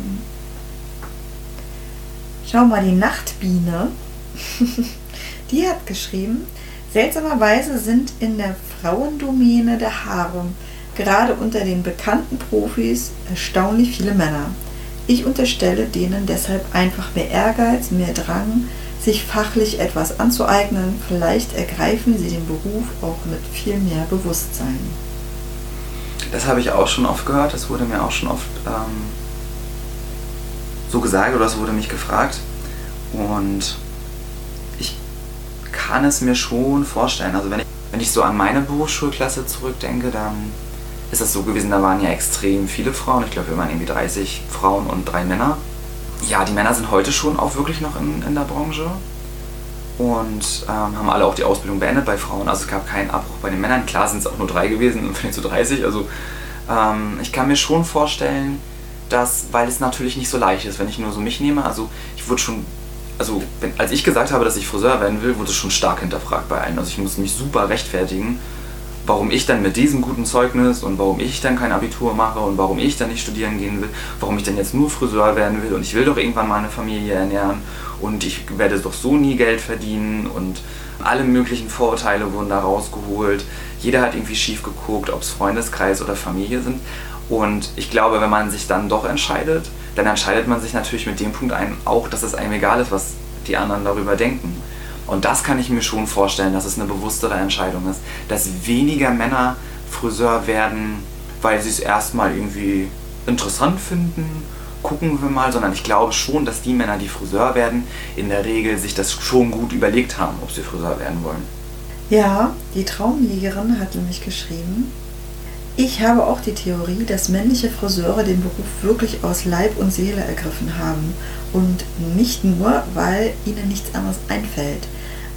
Schau mal, die Nachtbiene, die hat geschrieben, seltsamerweise sind in der Frauendomäne der Haare gerade unter den bekannten Profis erstaunlich viele Männer. Ich unterstelle denen deshalb einfach mehr Ehrgeiz, mehr Drang, sich fachlich etwas anzueignen. Vielleicht ergreifen sie den Beruf auch mit viel mehr Bewusstsein. das habe ich auch schon oft gehört, das wurde mir auch schon oft ähm, so gesagt oder es wurde mich gefragt. Und ich kann es mir schon vorstellen. Also wenn ich, wenn ich so an meine Berufsschulklasse zurückdenke, dann ist das so gewesen, da waren ja extrem viele Frauen. Ich glaube, wir waren irgendwie 30 Frauen und drei Männer. Ja, die Männer sind heute schon auch wirklich noch in, in der Branche und ähm, haben alle auch die Ausbildung beendet bei Frauen. Also es gab keinen Abbruch bei den Männern. Klar sind es auch nur drei gewesen vielleicht so 30. Also ähm, ich kann mir schon vorstellen, dass, weil es natürlich nicht so leicht ist, wenn ich nur so mich nehme, also ich wurde schon also wenn, als ich gesagt habe, dass ich Friseur werden will, wurde es schon stark hinterfragt bei allen. Also ich musste mich super rechtfertigen, warum ich dann mit diesem guten Zeugnis und warum ich dann kein Abitur mache und warum ich dann nicht studieren gehen will, warum ich dann jetzt nur Friseur werden will und ich will doch irgendwann mal eine Familie ernähren und ich werde doch so nie Geld verdienen und alle möglichen Vorurteile wurden da rausgeholt. Jeder hat irgendwie schief geguckt, ob es Freundeskreis oder Familie sind. Und ich glaube, wenn man sich dann doch entscheidet, dann entscheidet man sich natürlich mit dem Punkt ein, auch, dass es einem egal ist, was die anderen darüber denken. Und das kann ich mir schon vorstellen, dass es eine bewusstere Entscheidung ist, dass weniger Männer Friseur werden, weil sie es erstmal irgendwie interessant finden, gucken wir mal, sondern ich glaube schon, dass die Männer, die Friseur werden, in der Regel sich das schon gut überlegt haben, ob sie Friseur werden wollen. Ja, die Traumjägerin hat nämlich geschrieben, ich habe auch die Theorie, dass männliche Friseure den Beruf wirklich aus Leib und Seele ergriffen haben und nicht nur, weil ihnen nichts anderes einfällt.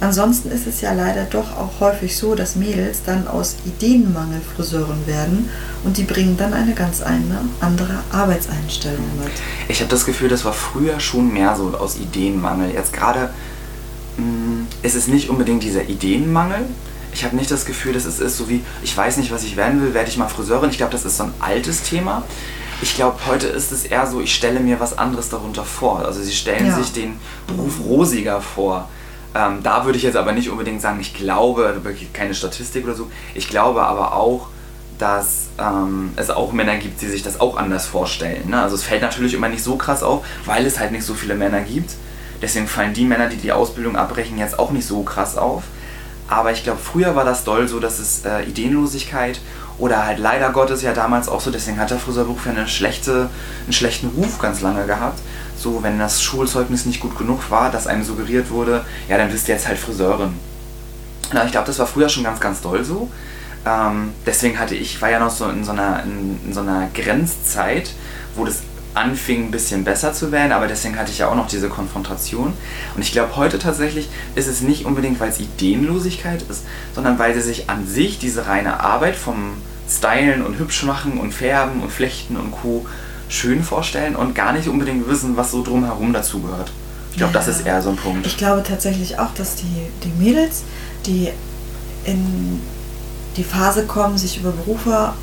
Ansonsten ist es ja leider doch auch häufig so, dass Mädels dann aus Ideenmangel Friseuren werden und die bringen dann eine ganz eine andere Arbeitseinstellung mit. Ich habe das Gefühl, das war früher schon mehr so aus Ideenmangel. Jetzt gerade mm, ist es nicht unbedingt dieser Ideenmangel, ich habe nicht das Gefühl, dass es ist so wie, ich weiß nicht, was ich werden will, werde ich mal Friseurin. Ich glaube, das ist so ein altes Thema. Ich glaube, heute ist es eher so, ich stelle mir was anderes darunter vor. Also sie stellen ja. sich den Beruf rosiger vor. Ähm, da würde ich jetzt aber nicht unbedingt sagen, ich glaube, also keine Statistik oder so, ich glaube aber auch, dass ähm, es auch Männer gibt, die sich das auch anders vorstellen. Ne? Also es fällt natürlich immer nicht so krass auf, weil es halt nicht so viele Männer gibt. Deswegen fallen die Männer, die die Ausbildung abbrechen, jetzt auch nicht so krass auf. Aber ich glaube, früher war das doll so, dass es äh, Ideenlosigkeit oder halt leider Gottes ja damals auch so, deswegen hat der Friseurberuf ja eine schlechte, einen schlechten Ruf ganz lange gehabt. So, wenn das Schulzeugnis nicht gut genug war, dass einem suggeriert wurde, ja, dann bist du jetzt halt Friseurin. Na, ich glaube, das war früher schon ganz, ganz doll so. Ähm, deswegen hatte ich, war ja noch so in so einer, in, in so einer Grenzzeit, wo das anfing ein bisschen besser zu werden, aber deswegen hatte ich ja auch noch diese Konfrontation. Und ich glaube, heute tatsächlich ist es nicht unbedingt, weil es Ideenlosigkeit ist, sondern weil sie sich an sich diese reine Arbeit vom Stylen und hübsch machen und färben und flechten und Co. schön vorstellen und gar nicht unbedingt wissen, was so drumherum dazugehört. Ich glaube, ja. das ist eher so ein Punkt. Ich glaube tatsächlich auch, dass die, die Mädels, die in die Phase kommen, sich über Berufe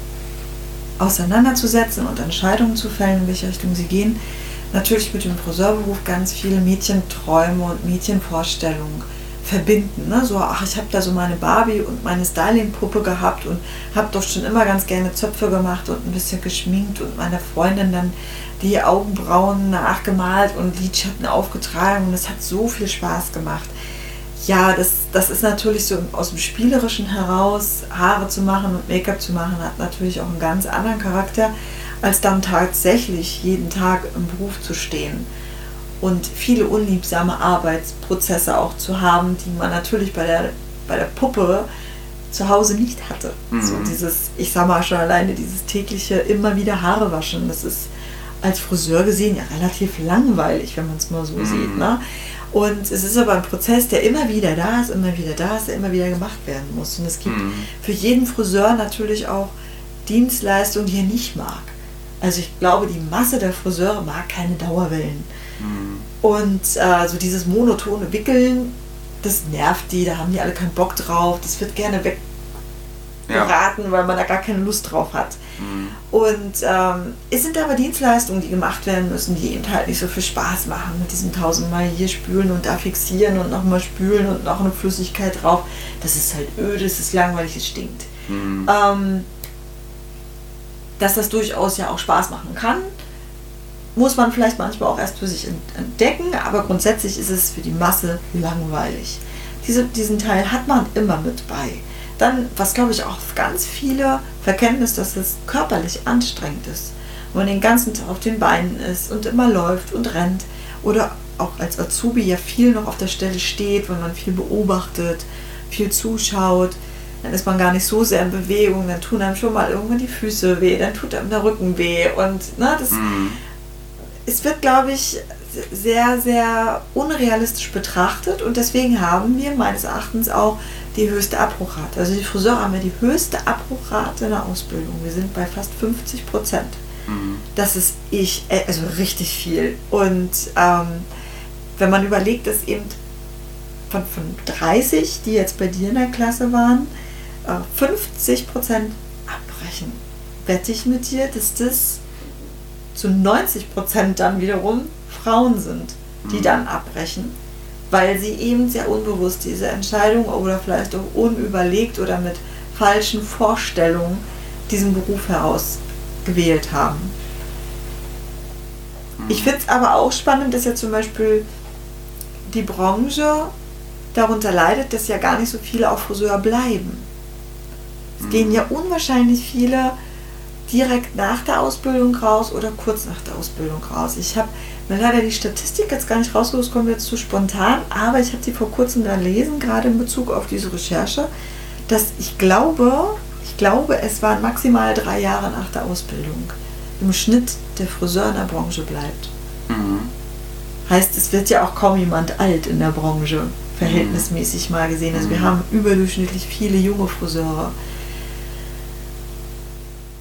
auseinanderzusetzen und Entscheidungen zu fällen, in welche Richtung sie gehen. Natürlich mit dem Friseurberuf ganz viele Mädchenträume und Mädchenvorstellungen verbinden. Ne? So, ach, ich habe da so meine Barbie und meine Styling-Puppe gehabt und habe doch schon immer ganz gerne Zöpfe gemacht und ein bisschen geschminkt und meiner Freundin dann die Augenbrauen nachgemalt und Lidschatten aufgetragen und es hat so viel Spaß gemacht ja, das, das ist natürlich so aus dem Spielerischen heraus, Haare zu machen und Make-up zu machen, hat natürlich auch einen ganz anderen Charakter, als dann tatsächlich jeden Tag im Beruf zu stehen und viele unliebsame Arbeitsprozesse auch zu haben, die man natürlich bei der, bei der Puppe zu Hause nicht hatte. Mhm. So dieses, ich sag mal schon alleine dieses tägliche immer wieder Haare waschen, das ist als Friseur gesehen ja relativ langweilig, wenn man es mal so mhm. sieht. Ne? Und es ist aber ein Prozess, der immer wieder da ist, immer wieder da ist, der immer wieder gemacht werden muss. Und es gibt mhm. für jeden Friseur natürlich auch Dienstleistungen, die er nicht mag. Also ich glaube, die Masse der Friseure mag keine Dauerwellen. Mhm. Und äh, so dieses monotone Wickeln, das nervt die, da haben die alle keinen Bock drauf, das wird gerne weggeraten, ja. weil man da gar keine Lust drauf hat. Mhm. Und ähm, es sind aber Dienstleistungen, die gemacht werden müssen, die eben halt nicht so viel Spaß machen. Mit diesem tausendmal hier spülen und da fixieren und nochmal spülen und noch eine Flüssigkeit drauf. Das ist halt öde, es ist langweilig, es stinkt. Mhm. Ähm, dass das durchaus ja auch Spaß machen kann, muss man vielleicht manchmal auch erst für sich entdecken, aber grundsätzlich ist es für die Masse langweilig. Diese, diesen Teil hat man immer mit bei. Dann, was glaube ich auch ganz viele verkennen, ist, dass es körperlich anstrengend ist. Wenn man den ganzen Tag auf den Beinen ist und immer läuft und rennt. Oder auch als Azubi ja viel noch auf der Stelle steht, wenn man viel beobachtet, viel zuschaut. Dann ist man gar nicht so sehr in Bewegung, dann tun einem schon mal irgendwann die Füße weh, dann tut einem der Rücken weh. Und na, ne, das, mhm. Es wird, glaube ich, sehr, sehr unrealistisch betrachtet und deswegen haben wir meines Erachtens auch die höchste Abbruchrate. Also die Friseure haben ja die höchste Abbruchrate in der Ausbildung. Wir sind bei fast 50 Prozent. Mhm. Das ist ich, äh, also richtig viel. Und ähm, wenn man überlegt, dass eben von, von 30, die jetzt bei dir in der Klasse waren, 50 äh, Prozent abbrechen. Wette ich mit dir, dass das zu 90 Prozent dann wiederum Frauen sind, die mhm. dann abbrechen, weil sie eben sehr unbewusst diese Entscheidung oder vielleicht auch unüberlegt oder mit falschen Vorstellungen diesen Beruf herausgewählt haben. Ich mhm. finde es aber auch spannend, dass ja zum Beispiel die Branche darunter leidet, dass ja gar nicht so viele auch Friseur bleiben. Es mhm. gehen ja unwahrscheinlich viele direkt nach der Ausbildung raus oder kurz nach der Ausbildung raus. Ich habe mir leider die Statistik jetzt gar nicht rausgesucht, kommt jetzt zu spontan, aber ich habe sie vor kurzem gelesen, gerade in Bezug auf diese Recherche, dass ich glaube, ich glaube, es waren maximal drei Jahre nach der Ausbildung im Schnitt der Friseur in der Branche bleibt. Mhm. Heißt, es wird ja auch kaum jemand alt in der Branche, verhältnismäßig mal gesehen. Also wir mhm. haben überdurchschnittlich viele junge Friseure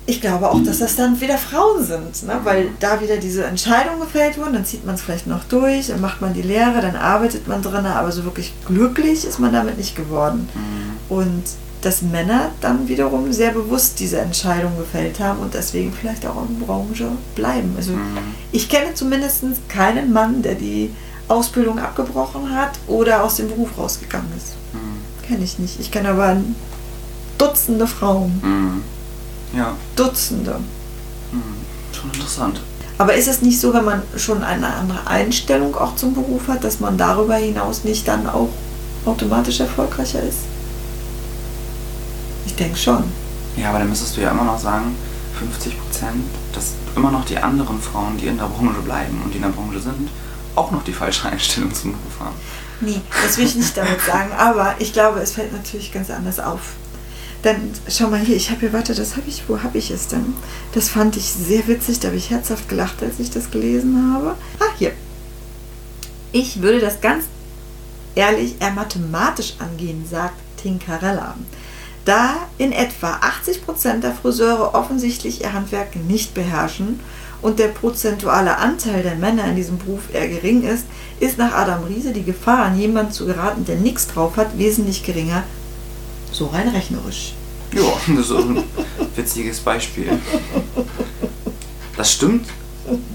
ich glaube auch, dass das dann wieder Frauen sind, ne? weil da wieder diese Entscheidungen gefällt wurden, dann zieht man es vielleicht noch durch, dann macht man die Lehre, dann arbeitet man drin, aber so wirklich glücklich ist man damit nicht geworden. Mhm. Und dass Männer dann wiederum sehr bewusst diese Entscheidung gefällt haben und deswegen vielleicht auch in der Branche bleiben. Also mhm. ich kenne zumindest keinen Mann, der die Ausbildung abgebrochen hat oder aus dem Beruf rausgegangen ist. Mhm. Kenne ich nicht. Ich kenne aber Dutzende Frauen. Mhm. Ja. Dutzende. Hm, schon interessant. Aber ist es nicht so, wenn man schon eine andere Einstellung auch zum Beruf hat, dass man darüber hinaus nicht dann auch automatisch erfolgreicher ist? Ich denke schon. Ja, aber dann müsstest du ja immer noch sagen, 50 Prozent, dass immer noch die anderen Frauen, die in der Branche bleiben und die in der Branche sind, auch noch die falsche Einstellung zum Beruf haben. Nee, das will ich nicht damit sagen, aber ich glaube, es fällt natürlich ganz anders auf. Dann schau mal hier, ich habe hier, warte, das habe ich, wo habe ich es denn? Das fand ich sehr witzig, da habe ich herzhaft gelacht, als ich das gelesen habe. Ah, hier. Ich würde das ganz ehrlich eher mathematisch angehen, sagt Tinkarella. Da in etwa 80% der Friseure offensichtlich ihr Handwerk nicht beherrschen und der prozentuale Anteil der Männer in diesem Beruf eher gering ist, ist nach Adam Riese die Gefahr, an jemanden zu geraten, der nichts drauf hat, wesentlich geringer so rein rechnerisch. Ja, das ist ein witziges Beispiel. Das stimmt.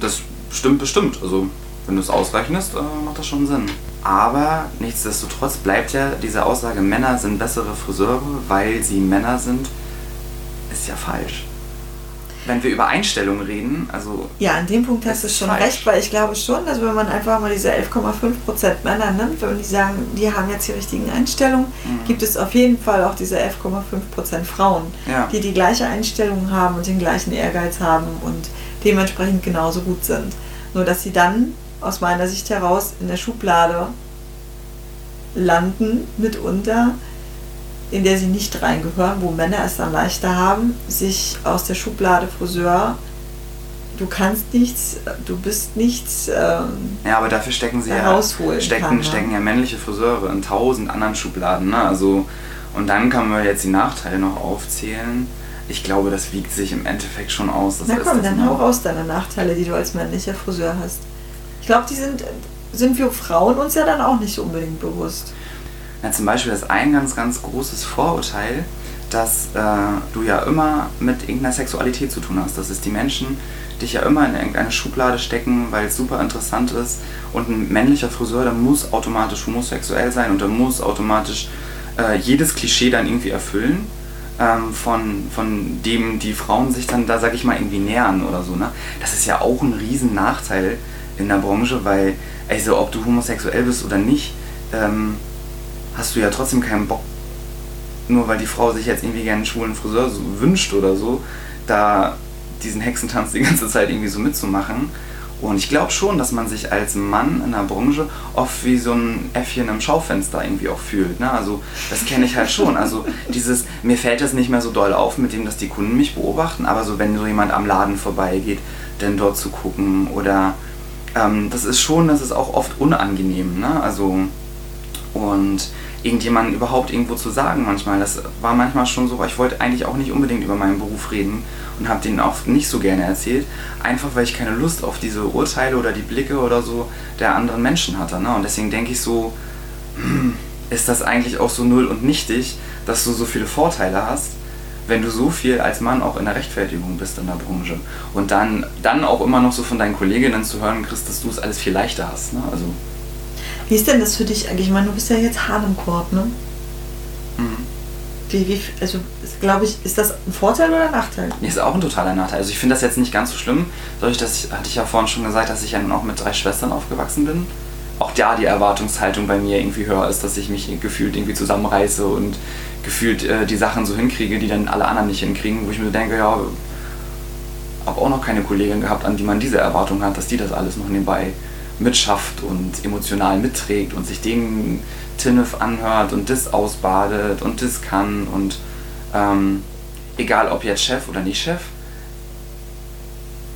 Das stimmt bestimmt. Also, wenn du es ausrechnest, äh, macht das schon Sinn. Aber nichtsdestotrotz bleibt ja diese Aussage, Männer sind bessere Friseure, weil sie Männer sind, ist ja falsch wenn wir über Einstellungen reden, also. Ja, an dem Punkt hast du schon falsch. recht, weil ich glaube schon, dass wenn man einfach mal diese 11,5% Männer nimmt, wenn die sagen, die haben jetzt die richtigen Einstellungen, mhm. gibt es auf jeden Fall auch diese 11,5% Frauen, ja. die die gleiche Einstellung haben und den gleichen Ehrgeiz haben und dementsprechend genauso gut sind. Nur dass sie dann aus meiner Sicht heraus in der Schublade landen mitunter, in der sie nicht reingehören, wo Männer es dann leichter haben, sich aus der Schublade Friseur, du kannst nichts, du bist nichts. Ähm, ja, aber dafür stecken sie ja, stecken, kann, ne? stecken ja männliche Friseure in tausend anderen Schubladen. Ne? Also, und dann kann man jetzt die Nachteile noch aufzählen. Ich glaube, das wiegt sich im Endeffekt schon aus. Das Na komm, dann hau raus deine Nachteile, die du als männlicher Friseur hast. Ich glaube, die sind, sind wir Frauen uns ja dann auch nicht unbedingt bewusst. Ja, zum Beispiel ist ein ganz, ganz großes Vorurteil, dass äh, du ja immer mit irgendeiner Sexualität zu tun hast. Das ist die Menschen dich ja immer in irgendeine Schublade stecken, weil es super interessant ist. Und ein männlicher Friseur, der muss automatisch homosexuell sein und der muss automatisch äh, jedes Klischee dann irgendwie erfüllen. Ähm, von, von dem die Frauen sich dann da, sag ich mal, irgendwie nähern oder so. Ne? Das ist ja auch ein riesen Nachteil in der Branche, weil, also ob du homosexuell bist oder nicht, ähm, hast du ja trotzdem keinen Bock, nur weil die Frau sich jetzt irgendwie gerne einen schwulen Friseur so wünscht oder so, da diesen Hexentanz die ganze Zeit irgendwie so mitzumachen. Und ich glaube schon, dass man sich als Mann in der Branche oft wie so ein Äffchen im Schaufenster irgendwie auch fühlt. Ne? Also das kenne ich halt schon. Also dieses, mir fällt das nicht mehr so doll auf, mit dem, dass die Kunden mich beobachten, aber so wenn so jemand am Laden vorbeigeht, dann dort zu gucken oder ähm, das ist schon, das ist auch oft unangenehm. Ne? Also und irgendjemanden überhaupt irgendwo zu sagen manchmal. Das war manchmal schon so, ich wollte eigentlich auch nicht unbedingt über meinen Beruf reden und habe denen auch nicht so gerne erzählt, einfach weil ich keine Lust auf diese Urteile oder die Blicke oder so der anderen Menschen hatte. Ne? Und deswegen denke ich so, hm, ist das eigentlich auch so null und nichtig, dass du so viele Vorteile hast, wenn du so viel als Mann auch in der Rechtfertigung bist in der Branche. Und dann, dann auch immer noch so von deinen Kolleginnen zu hören kriegst, dass du es alles viel leichter hast. Ne? Also, Wie ist denn das für dich eigentlich? Ich meine, du bist ja jetzt hart im Korb, ne? mhm. Wie, wie, also, glaube ich, ist das ein Vorteil oder ein Nachteil? Nee, ist auch ein totaler Nachteil. Also ich finde das jetzt nicht ganz so schlimm. Dadurch, dass ich, hatte ich ja vorhin schon gesagt, dass ich ja nun auch mit drei Schwestern aufgewachsen bin. Auch da die Erwartungshaltung bei mir irgendwie höher ist, dass ich mich gefühlt irgendwie zusammenreiße und gefühlt äh, die Sachen so hinkriege, die dann alle anderen nicht hinkriegen, wo ich mir denke, ja, habe auch noch keine Kollegin gehabt, an die man diese Erwartung hat, dass die das alles noch nebenbei mitschafft und emotional mitträgt und sich den Tinnef anhört und das ausbadet und das kann und ähm, egal ob jetzt Chef oder nicht Chef,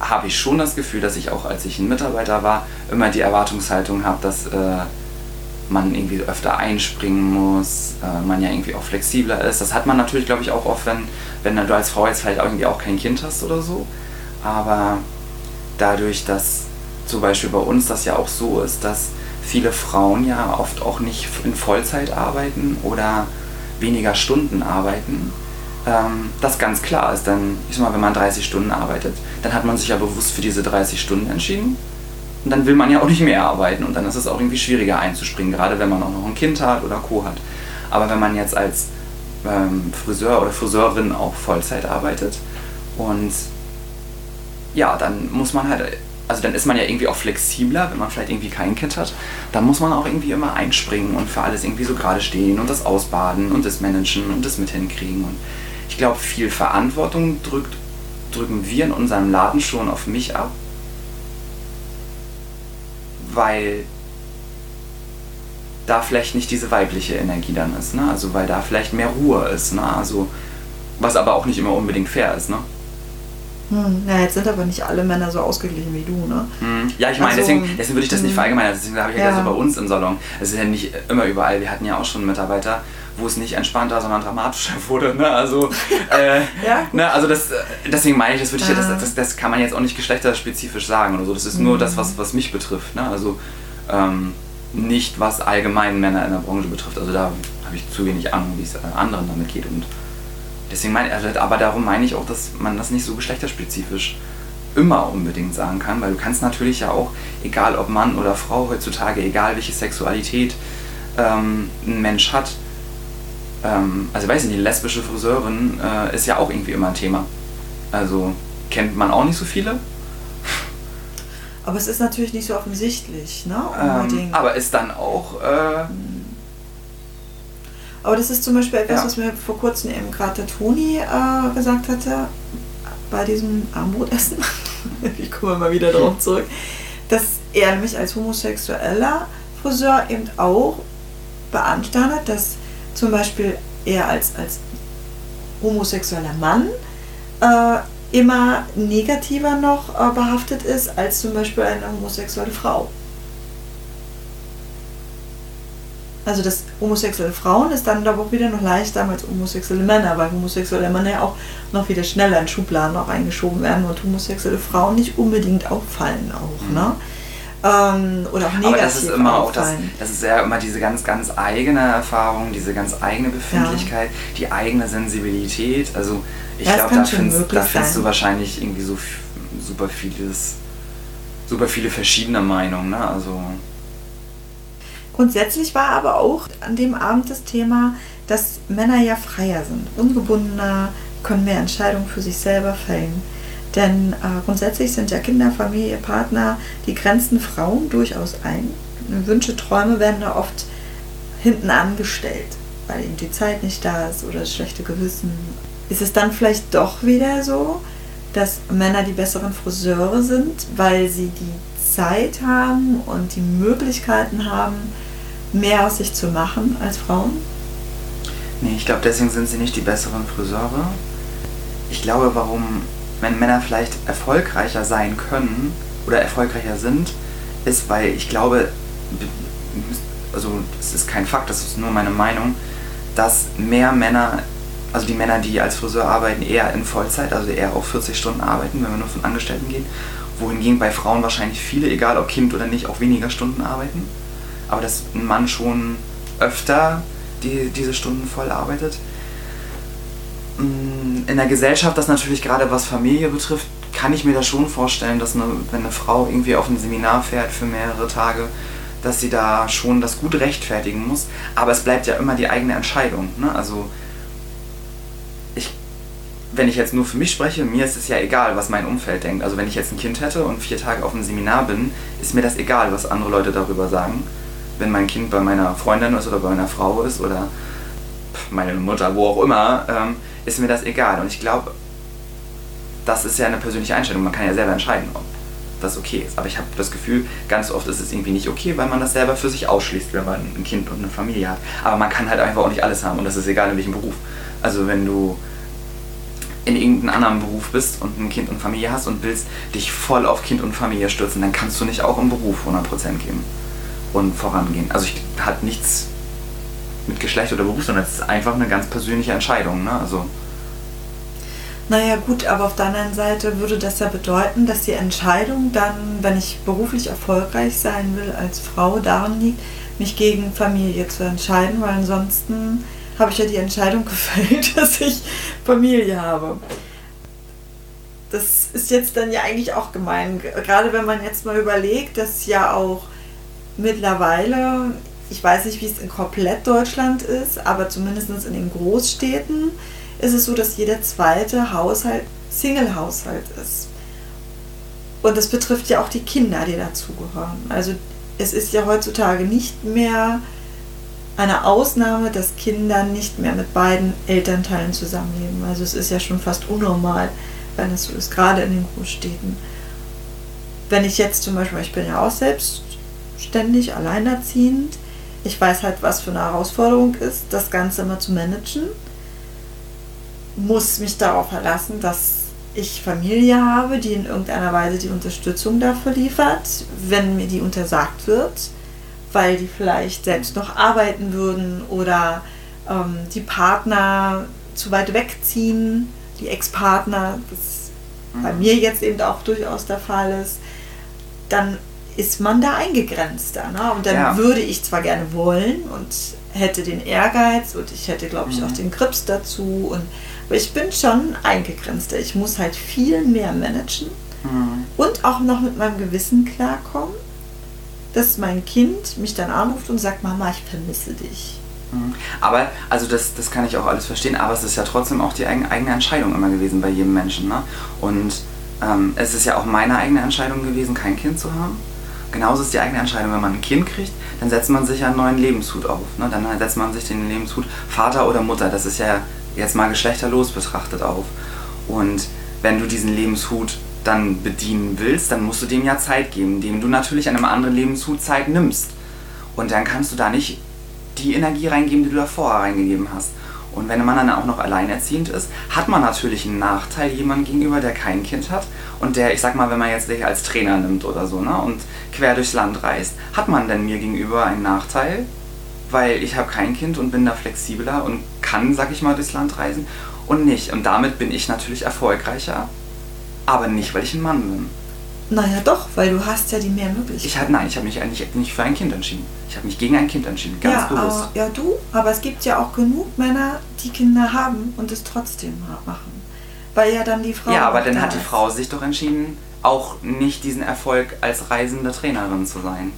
habe ich schon das Gefühl, dass ich auch als ich ein Mitarbeiter war, immer die Erwartungshaltung habe, dass äh, man irgendwie öfter einspringen muss, äh, man ja irgendwie auch flexibler ist. Das hat man natürlich, glaube ich, auch oft, wenn, wenn du als Frau jetzt vielleicht irgendwie auch kein Kind hast oder so. Aber dadurch, dass zum Beispiel bei uns das ja auch so ist, dass viele Frauen ja oft auch nicht in Vollzeit arbeiten oder weniger Stunden arbeiten, ähm, das ganz klar ist. Dann, ich sag mal, wenn man 30 Stunden arbeitet, dann hat man sich ja bewusst für diese 30 Stunden entschieden. Und dann will man ja auch nicht mehr arbeiten und dann ist es auch irgendwie schwieriger einzuspringen, gerade wenn man auch noch ein Kind hat oder Co. hat. Aber wenn man jetzt als ähm, Friseur oder Friseurin auch Vollzeit arbeitet und ja, dann muss man halt, also dann ist man ja irgendwie auch flexibler, wenn man vielleicht irgendwie kein Kind hat. Dann muss man auch irgendwie immer einspringen und für alles irgendwie so gerade stehen und das ausbaden und das managen und das mit hinkriegen. Und ich glaube, viel Verantwortung drückt, drücken wir in unserem Laden schon auf mich ab, weil da vielleicht nicht diese weibliche Energie dann ist, ne? Also weil da vielleicht mehr Ruhe ist, ne? Also was aber auch nicht immer unbedingt fair ist, ne? Hm, na, jetzt sind aber nicht alle Männer so ausgeglichen wie du, ne? Mhm. Ja, ich meine, Also, deswegen, deswegen würde ich das nicht mhm. verallgemeinern. Deswegen habe ich ja, Ja. so bei uns im Salon. Es ist ja nicht immer überall. Wir hatten ja auch schon Mitarbeiter, wo es nicht entspannter, sondern dramatischer wurde. Ne? Also, äh, Ja, ne? also das, äh, deswegen meine ich, das würde ich Ja. das, das, das kann man jetzt auch nicht geschlechterspezifisch sagen oder so. Das ist nur Mhm. das, was, was mich betrifft. Ne? Also ähm, nicht, was allgemein Männer in der Branche betrifft. Also da habe ich zu wenig Ahnung, wie es äh, anderen damit geht. Und deswegen meine also, aber darum meine ich auch, dass man das nicht so geschlechterspezifisch immer unbedingt sagen kann, weil du kannst natürlich ja auch, egal ob Mann oder Frau heutzutage, egal welche Sexualität ähm, ein Mensch hat, ähm, also ich weiß nicht, die lesbische Friseurin äh, ist ja auch irgendwie immer ein Thema. Also kennt man auch nicht so viele, Aber es ist natürlich nicht so offensichtlich, ne? ähm, Unbedingt. aber ist dann auch, äh, Aber das ist zum Beispiel etwas, Ja. was mir vor kurzem eben gerade der Toni äh, gesagt hatte, bei diesem Armutessen. ich komme mal wieder darauf zurück, dass er nämlich als homosexueller Friseur eben auch beanstandet, dass zum Beispiel er als, als homosexueller Mann äh, immer negativer noch äh, behaftet ist als zum Beispiel eine homosexuelle Frau. Also dass homosexuelle Frauen ist dann aber auch wieder noch leichter als homosexuelle Männer, weil homosexuelle Männer ja auch noch wieder schneller in Schubladen auch eingeschoben werden und homosexuelle Frauen nicht unbedingt auffallen auch, Mhm. ne? Ähm, oder auch negativ aber das ist immer auch das, das ist ja immer diese ganz, ganz eigene Erfahrung, diese ganz eigene Befindlichkeit, die eigene Sensibilität. Also ich Ja, glaube, da, findest, da findest du wahrscheinlich irgendwie so super vieles, super viele verschiedene Meinungen, ne? Also Grundsätzlich war aber auch an dem Abend das Thema, dass Männer ja freier sind, ungebundener, können mehr Entscheidungen für sich selber fällen. Denn äh, grundsätzlich sind ja Kinder, Familie, Partner, die grenzen Frauen durchaus ein. Wünsche, Träume werden da oft hinten angestellt, weil eben die Zeit nicht da ist oder das schlechte Gewissen. Ist es dann vielleicht doch wieder so, dass Männer die besseren Friseure sind, weil sie die Zeit haben und die Möglichkeiten haben, mehr aus sich zu machen als Frauen? Nee, ich glaube, deswegen sind sie nicht die besseren Friseure. Ich glaube, warum wenn Männer vielleicht erfolgreicher sein können oder erfolgreicher sind, ist, weil ich glaube, also es ist kein Fakt, das ist nur meine Meinung, dass mehr Männer also die Männer, die als Friseur arbeiten, eher in Vollzeit, also eher auf 40 Stunden arbeiten, wenn wir nur von Angestellten gehen. Wohingegen bei Frauen wahrscheinlich viele, egal ob Kind oder nicht, auch weniger Stunden arbeiten. Aber dass ein Mann schon öfter die, diese Stunden voll arbeitet. Mm, in der Gesellschaft, das natürlich gerade was Familie betrifft, kann ich mir das schon vorstellen, dass eine, wenn eine Frau irgendwie auf ein Seminar fährt für mehrere Tage, dass sie da schon das gut rechtfertigen muss. Aber es bleibt ja immer die eigene Entscheidung. Ne? Also ich, wenn ich jetzt nur für mich spreche, mir ist es ja egal, was mein Umfeld denkt. Also wenn ich jetzt ein Kind hätte und vier Tage auf einem Seminar bin, ist mir das egal, was andere Leute darüber sagen. Wenn mein Kind bei meiner Freundin ist oder bei meiner Frau ist oder meine Mutter, wo auch immer, ähm, ist mir das egal. Und ich glaube, das ist ja eine persönliche Einstellung. Man kann ja selber entscheiden, ob das okay ist. Aber ich habe das Gefühl, ganz oft ist es irgendwie nicht okay, weil man das selber für sich ausschließt, wenn man ein Kind und eine Familie hat. Aber man kann halt einfach auch nicht alles haben und das ist egal in welchem Beruf. Also wenn du in irgendeinem anderen Beruf bist und ein Kind und Familie hast und willst dich voll auf Kind und Familie stürzen, dann kannst du nicht auch im Beruf 100% geben und vorangehen. Also ich hat nichts mit Geschlecht oder Beruf, sondern es ist einfach eine ganz persönliche Entscheidung. Ne? Also naja gut, aber auf der anderen Seite würde das ja bedeuten, dass die Entscheidung dann, wenn ich beruflich erfolgreich sein will als Frau, darin liegt, mich gegen Familie zu entscheiden, weil ansonsten habe ich ja die Entscheidung gefällt, dass ich Familie habe. Das ist jetzt dann ja eigentlich auch gemein, gerade wenn man jetzt mal überlegt, dass ja auch mittlerweile, ich weiß nicht, wie es in komplett Deutschland ist, aber zumindest in den Großstädten, ist es so, dass jeder zweite Haushalt Single-Haushalt ist. Und das betrifft ja auch die Kinder, die dazugehören. Also es ist ja heutzutage nicht mehr eine Ausnahme, dass Kinder nicht mehr mit beiden Elternteilen zusammenleben. Also es ist ja schon fast unnormal, wenn es so ist, gerade in den Großstädten. Wenn ich jetzt zum Beispiel, ich bin ja auch selbstständig, alleinerziehend, ich weiß halt, was für eine Herausforderung ist, das Ganze immer zu managen muss mich darauf verlassen, dass ich Familie habe, die in irgendeiner Weise die Unterstützung dafür liefert, wenn mir die untersagt wird, weil die vielleicht selbst noch arbeiten würden oder ähm, die Partner zu weit wegziehen, die Ex-Partner, was bei mhm. mir jetzt eben auch durchaus der Fall ist, dann ist man da eingegrenzter. Ne? Und dann ja. würde ich zwar gerne wollen und hätte den Ehrgeiz und ich hätte, glaube ich, mhm. auch den Grips dazu und aber ich bin schon eingegrenzter. Ich muss halt viel mehr managen mhm. und auch noch mit meinem Gewissen klarkommen, dass mein Kind mich dann anruft und sagt, Mama, ich vermisse dich. Mhm. Aber, also das, das kann ich auch alles verstehen, aber es ist ja trotzdem auch die eigene Entscheidung immer gewesen bei jedem Menschen. Ne? Und ähm, es ist ja auch meine eigene Entscheidung gewesen, kein Kind zu haben. Genauso ist die eigene Entscheidung, wenn man ein Kind kriegt, dann setzt man sich ja einen neuen Lebenshut auf. Ne? Dann setzt man sich den Lebenshut Vater oder Mutter. Das ist ja jetzt mal geschlechterlos betrachtet auf. Und wenn du diesen Lebenshut dann bedienen willst, dann musst du dem ja Zeit geben, indem du natürlich einem anderen Lebenshut Zeit nimmst. Und dann kannst du da nicht die Energie reingeben, die du davor reingegeben hast. Und wenn man dann auch noch alleinerziehend ist, hat man natürlich einen Nachteil jemandem gegenüber, der kein Kind hat und der, ich sag mal, wenn man jetzt dich als Trainer nimmt oder so, ne, und quer durchs Land reist, hat man denn mir gegenüber einen Nachteil, weil ich habe kein Kind und bin da flexibler und kann, sag ich mal, durchs Land reisen und nicht. Und damit bin ich natürlich erfolgreicher, aber nicht, weil ich ein Mann bin. Naja, doch, weil du hast ja die mehr Möglichkeiten. Ich hab, nein, ich habe mich eigentlich nicht für ein Kind entschieden. Ich habe mich gegen ein Kind entschieden, ganz ja, bewusst. Aber, ja, du, aber es gibt ja auch genug Männer, die Kinder haben und es trotzdem machen. Weil ja dann die Frau. Ja, aber dann hat die Frau sich doch entschieden, auch nicht diesen Erfolg als reisende Trainerin zu sein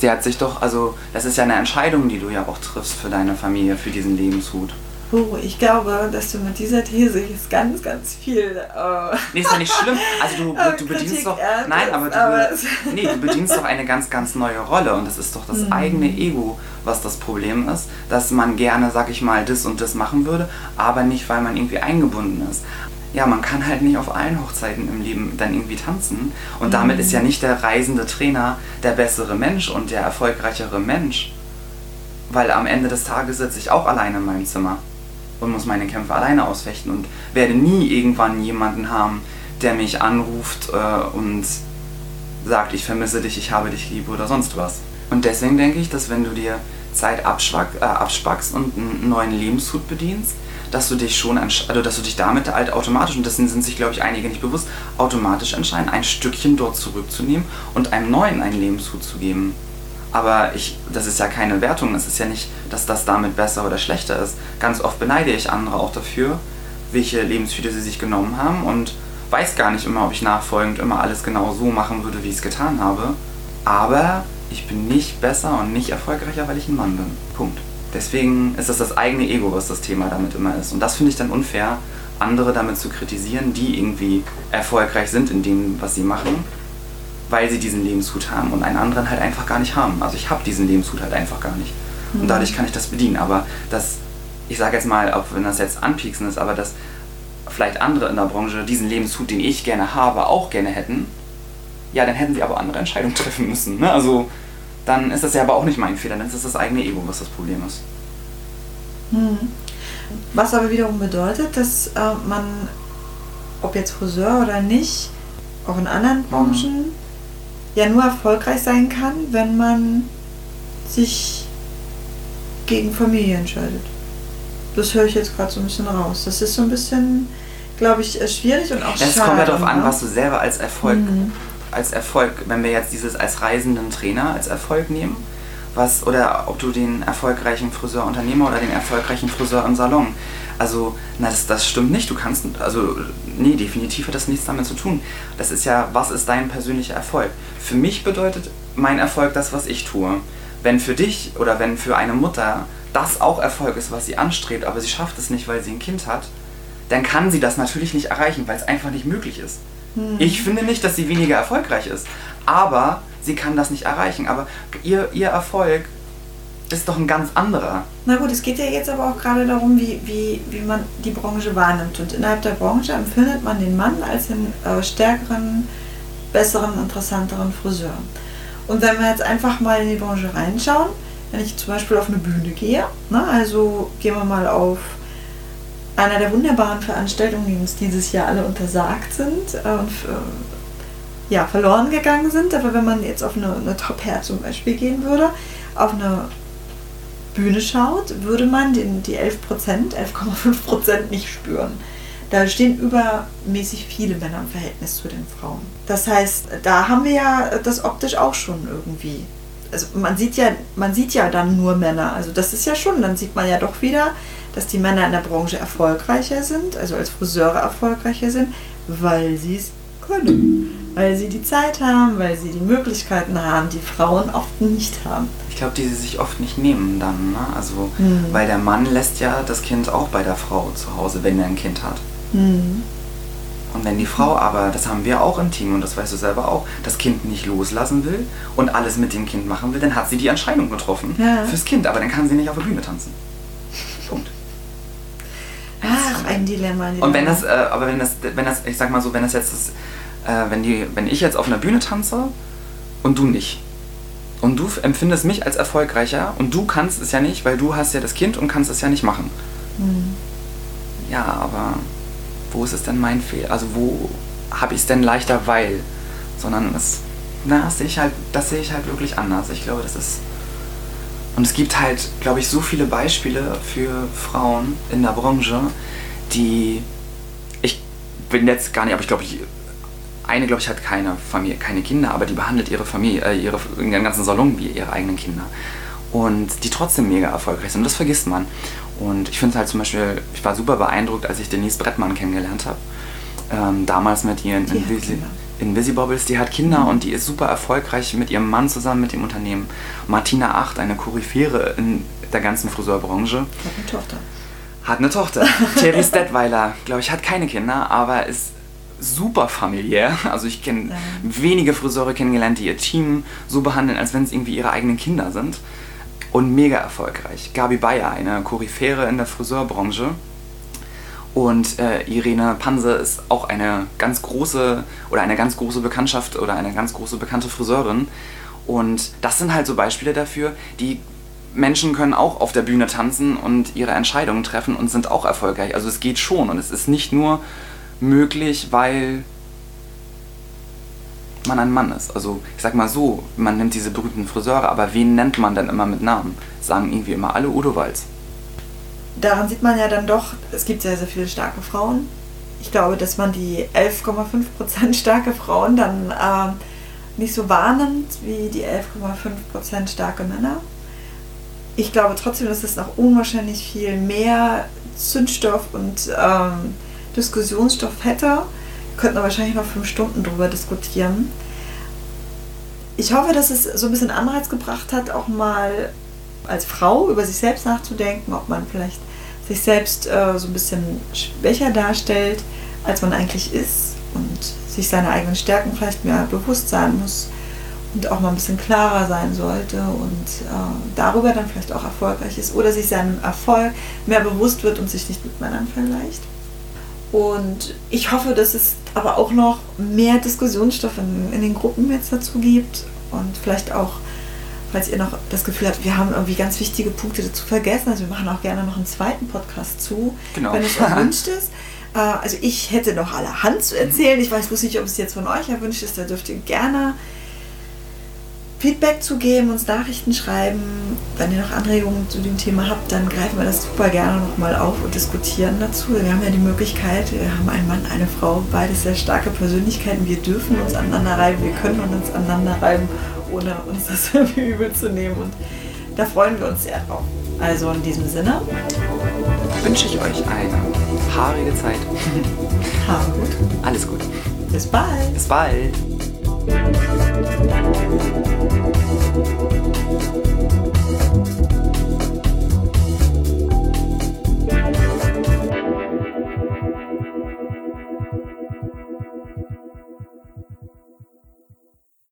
sie hat sich doch, also das ist ja eine Entscheidung, die du ja auch triffst für deine Familie, für diesen Lebenshut. Oh, ich glaube, dass du mit dieser These jetzt ganz, ganz viel. Äh, nee, ist ja nicht schlimm. Also du, du bedienst doch. Nein, aber du, aber nee, du bedienst doch eine ganz, ganz neue Rolle und das ist doch das mhm. eigene Ego, was das Problem ist, dass man gerne, sag ich mal, das und das machen würde, aber nicht, weil man irgendwie eingebunden ist ja, man kann halt nicht auf allen Hochzeiten im Leben dann irgendwie tanzen. Und mhm. damit ist ja nicht der reisende Trainer der bessere Mensch und der erfolgreichere Mensch. Weil am Ende des Tages sitze ich auch alleine in meinem Zimmer und muss meine Kämpfe alleine ausfechten und werde nie irgendwann jemanden haben, der mich anruft äh, und sagt, ich vermisse dich, ich habe dich lieb oder sonst was. Und deswegen denke ich, dass wenn du dir Zeit abspackst und einen neuen Lebenshut bedienst, dass du dich schon, also dass du dich damit halt automatisch, und das sind, sich glaube ich einige nicht bewusst, automatisch entscheiden, ein Stückchen dort zurückzunehmen und einem neuen ein Leben zuzugeben. Aber ich, das ist ja keine Wertung, es ist ja nicht, dass das damit besser oder schlechter ist. Ganz oft beneide ich andere auch dafür, welche Lebensführer sie sich genommen haben und weiß gar nicht immer, ob ich nachfolgend immer alles genau so machen würde, wie ich es getan habe. Aber ich bin nicht besser und nicht erfolgreicher, weil ich ein Mann bin. Punkt. Deswegen ist das das eigene Ego, was das Thema damit immer ist. Und das finde ich dann unfair, andere damit zu kritisieren, die irgendwie erfolgreich sind in dem, was sie machen, weil sie diesen Lebenshut haben und einen anderen halt einfach gar nicht haben. Also ich habe diesen Lebenshut halt einfach gar nicht. Und mhm. dadurch kann ich das bedienen. Aber das, ich sage jetzt mal, auch wenn das jetzt anpieksen ist, aber dass vielleicht andere in der Branche diesen Lebenshut, den ich gerne habe, auch gerne hätten, ja, dann hätten sie aber andere Entscheidungen treffen müssen. Ne? Also dann ist das ja aber auch nicht mein Fehler, dann ist das das eigene Ego, was das Problem ist. Hm. Was aber wiederum bedeutet, dass äh, man, ob jetzt Friseur oder nicht, auch in anderen Branchen, mhm. Ja nur erfolgreich sein kann, wenn man sich gegen Familie entscheidet. Das höre ich jetzt gerade so ein bisschen raus. Das ist so ein bisschen, glaube ich, schwierig und auch Es kommt ja darauf an, ne? was du selber als Erfolg mhm als Erfolg, wenn wir jetzt dieses als reisenden Trainer als Erfolg nehmen, was oder ob du den erfolgreichen Friseurunternehmer oder den erfolgreichen Friseur im Salon. Also, na, das, das stimmt nicht. Du kannst, also, nee, definitiv hat das nichts damit zu tun. Das ist ja, was ist dein persönlicher Erfolg? Für mich bedeutet mein Erfolg das, was ich tue. Wenn für dich oder wenn für eine Mutter das auch Erfolg ist, was sie anstrebt, aber sie schafft es nicht, weil sie ein Kind hat, dann kann sie das natürlich nicht erreichen, weil es einfach nicht möglich ist. Hm. Ich finde nicht, dass sie weniger erfolgreich ist. Aber sie kann das nicht erreichen. Aber ihr, ihr Erfolg ist doch ein ganz anderer. Na gut, es geht ja jetzt aber auch gerade darum, wie, wie, wie man die Branche wahrnimmt. Und innerhalb der Branche empfindet man den Mann als den äh, stärkeren, besseren, interessanteren Friseur. Und wenn wir jetzt einfach mal in die Branche reinschauen, wenn ich zum Beispiel auf eine Bühne gehe, ne, also gehen wir mal auf einer der wunderbaren Veranstaltungen, die uns dieses Jahr alle untersagt sind äh, und äh, ja, verloren gegangen sind. Aber wenn man jetzt auf eine, eine Top Hair zum Beispiel gehen würde, auf eine Bühne schaut, würde man den, die 11%, 11,5% nicht spüren. Da stehen übermäßig viele Männer im Verhältnis zu den Frauen. Das heißt, da haben wir ja das optisch auch schon irgendwie. Also man sieht ja, man sieht ja dann nur Männer. Also das ist ja schon, dann sieht man ja doch wieder, dass die Männer in der Branche erfolgreicher sind, also als Friseure erfolgreicher sind, weil sie es können. Weil sie die Zeit haben, weil sie die Möglichkeiten haben, die Frauen oft nicht haben. Ich glaube, die sie sich oft nicht nehmen dann. Ne? Also, mhm. weil der Mann lässt ja das Kind auch bei der Frau zu Hause, wenn er ein Kind hat. Mhm. Und wenn die Frau aber, das haben wir auch im Team und das weißt du selber auch, das Kind nicht loslassen will und alles mit dem Kind machen will, dann hat sie die Entscheidung getroffen ja. fürs Kind, aber dann kann sie nicht auf der Bühne tanzen. Punkt. Ach, ein Dilemma. Dilemma. Und wenn das, äh, aber wenn das, wenn das, ich sag mal so, wenn das jetzt, ist, äh, wenn die, wenn ich jetzt auf einer Bühne tanze und du nicht. Und du empfindest mich als erfolgreicher und du kannst es ja nicht, weil du hast ja das Kind und kannst es ja nicht machen. Mhm. Ja, aber wo ist es denn mein Fehler? Also wo habe ich es denn leichter, weil? Sondern es, na, das sehe ich halt, das sehe ich halt wirklich anders. Ich glaube, das ist und es gibt halt, glaube ich, so viele Beispiele für Frauen in der Branche, die ich bin jetzt gar nicht, aber ich glaube, eine, glaube ich, hat keine Familie, keine Kinder, aber die behandelt ihre Familie, äh, ihre, ihren ganzen Salon wie ihre eigenen Kinder. Und die trotzdem mega erfolgreich sind. Und das vergisst man. Und ich finde es halt zum Beispiel, ich war super beeindruckt, als ich Denise Brettmann kennengelernt habe. Ähm, damals mit ihren Invisibobbles, die hat Kinder und die ist super erfolgreich mit ihrem Mann zusammen mit dem Unternehmen. Martina Acht, eine Koryphäre in der ganzen Friseurbranche. Hat eine Tochter. Hat eine Tochter. Thierry Stettweiler, glaube ich, hat keine Kinder, aber ist super familiär. Also ich kenne ja. wenige Friseure kennengelernt, die ihr Team so behandeln, als wenn es irgendwie ihre eigenen Kinder sind. Und mega erfolgreich. Gabi Bayer, eine Koryphäre in der Friseurbranche und äh, Irene Panse ist auch eine ganz große oder eine ganz große Bekanntschaft oder eine ganz große bekannte Friseurin. Und das sind halt so Beispiele dafür, die Menschen können auch auf der Bühne tanzen und ihre Entscheidungen treffen und sind auch erfolgreich. Also es geht schon und es ist nicht nur möglich, weil man ein Mann ist. Also ich sag mal so, man nimmt diese berühmten Friseure, aber wen nennt man denn immer mit Namen? Sagen irgendwie immer alle Udo Walz. daran sieht man ja dann doch, es gibt sehr, sehr viele starke Frauen. Ich glaube, dass man die 11,5% starke Frauen dann äh, nicht so wahrnimmt wie die 11,5% starke Männer. Ich glaube trotzdem, dass es noch unwahrscheinlich viel mehr Zündstoff und ähm, Diskussionsstoff hätte. Wir könnten wahrscheinlich noch fünf Stunden drüber diskutieren. Ich hoffe, dass es so ein bisschen Anreiz gebracht hat, auch mal als Frau über sich selbst nachzudenken, ob man vielleicht sich selbst äh, so ein bisschen schwächer darstellt, als man eigentlich ist und sich seine eigenen Stärken vielleicht mehr bewusst sein muss und auch mal ein bisschen klarer sein sollte und äh, darüber dann vielleicht auch erfolgreich ist oder sich seinem Erfolg mehr bewusst wird und sich nicht mit Männern vergleicht. Und ich hoffe, dass es aber auch noch mehr Diskussionsstoff in, in den Gruppen jetzt dazu gibt und vielleicht auch falls ihr noch das Gefühl habt, wir haben irgendwie ganz wichtige Punkte dazu vergessen. Also wir machen auch gerne noch einen zweiten Podcast zu, genau. wenn es erwünscht ist. Äh, also ich hätte noch allerhand zu erzählen. Ich weiß bloß nicht, ob es jetzt von euch erwünscht ist. Da dürft ihr gerne Feedback zu geben, uns Nachrichten schreiben. Wenn ihr noch Anregungen zu dem Thema habt, dann greifen wir das super gerne nochmal auf und diskutieren dazu. Wir haben ja die Möglichkeit, wir haben einen Mann, eine Frau, beides sehr starke Persönlichkeiten. Wir dürfen uns aneinander reiben, wir können uns aneinander reiben ohne uns das irgendwie übel zu nehmen. Und da freuen wir uns sehr drauf. Also in diesem Sinne wünsche ich euch eine haarige Zeit. Haare gut. Alles gut. Bis bald. Bis bald.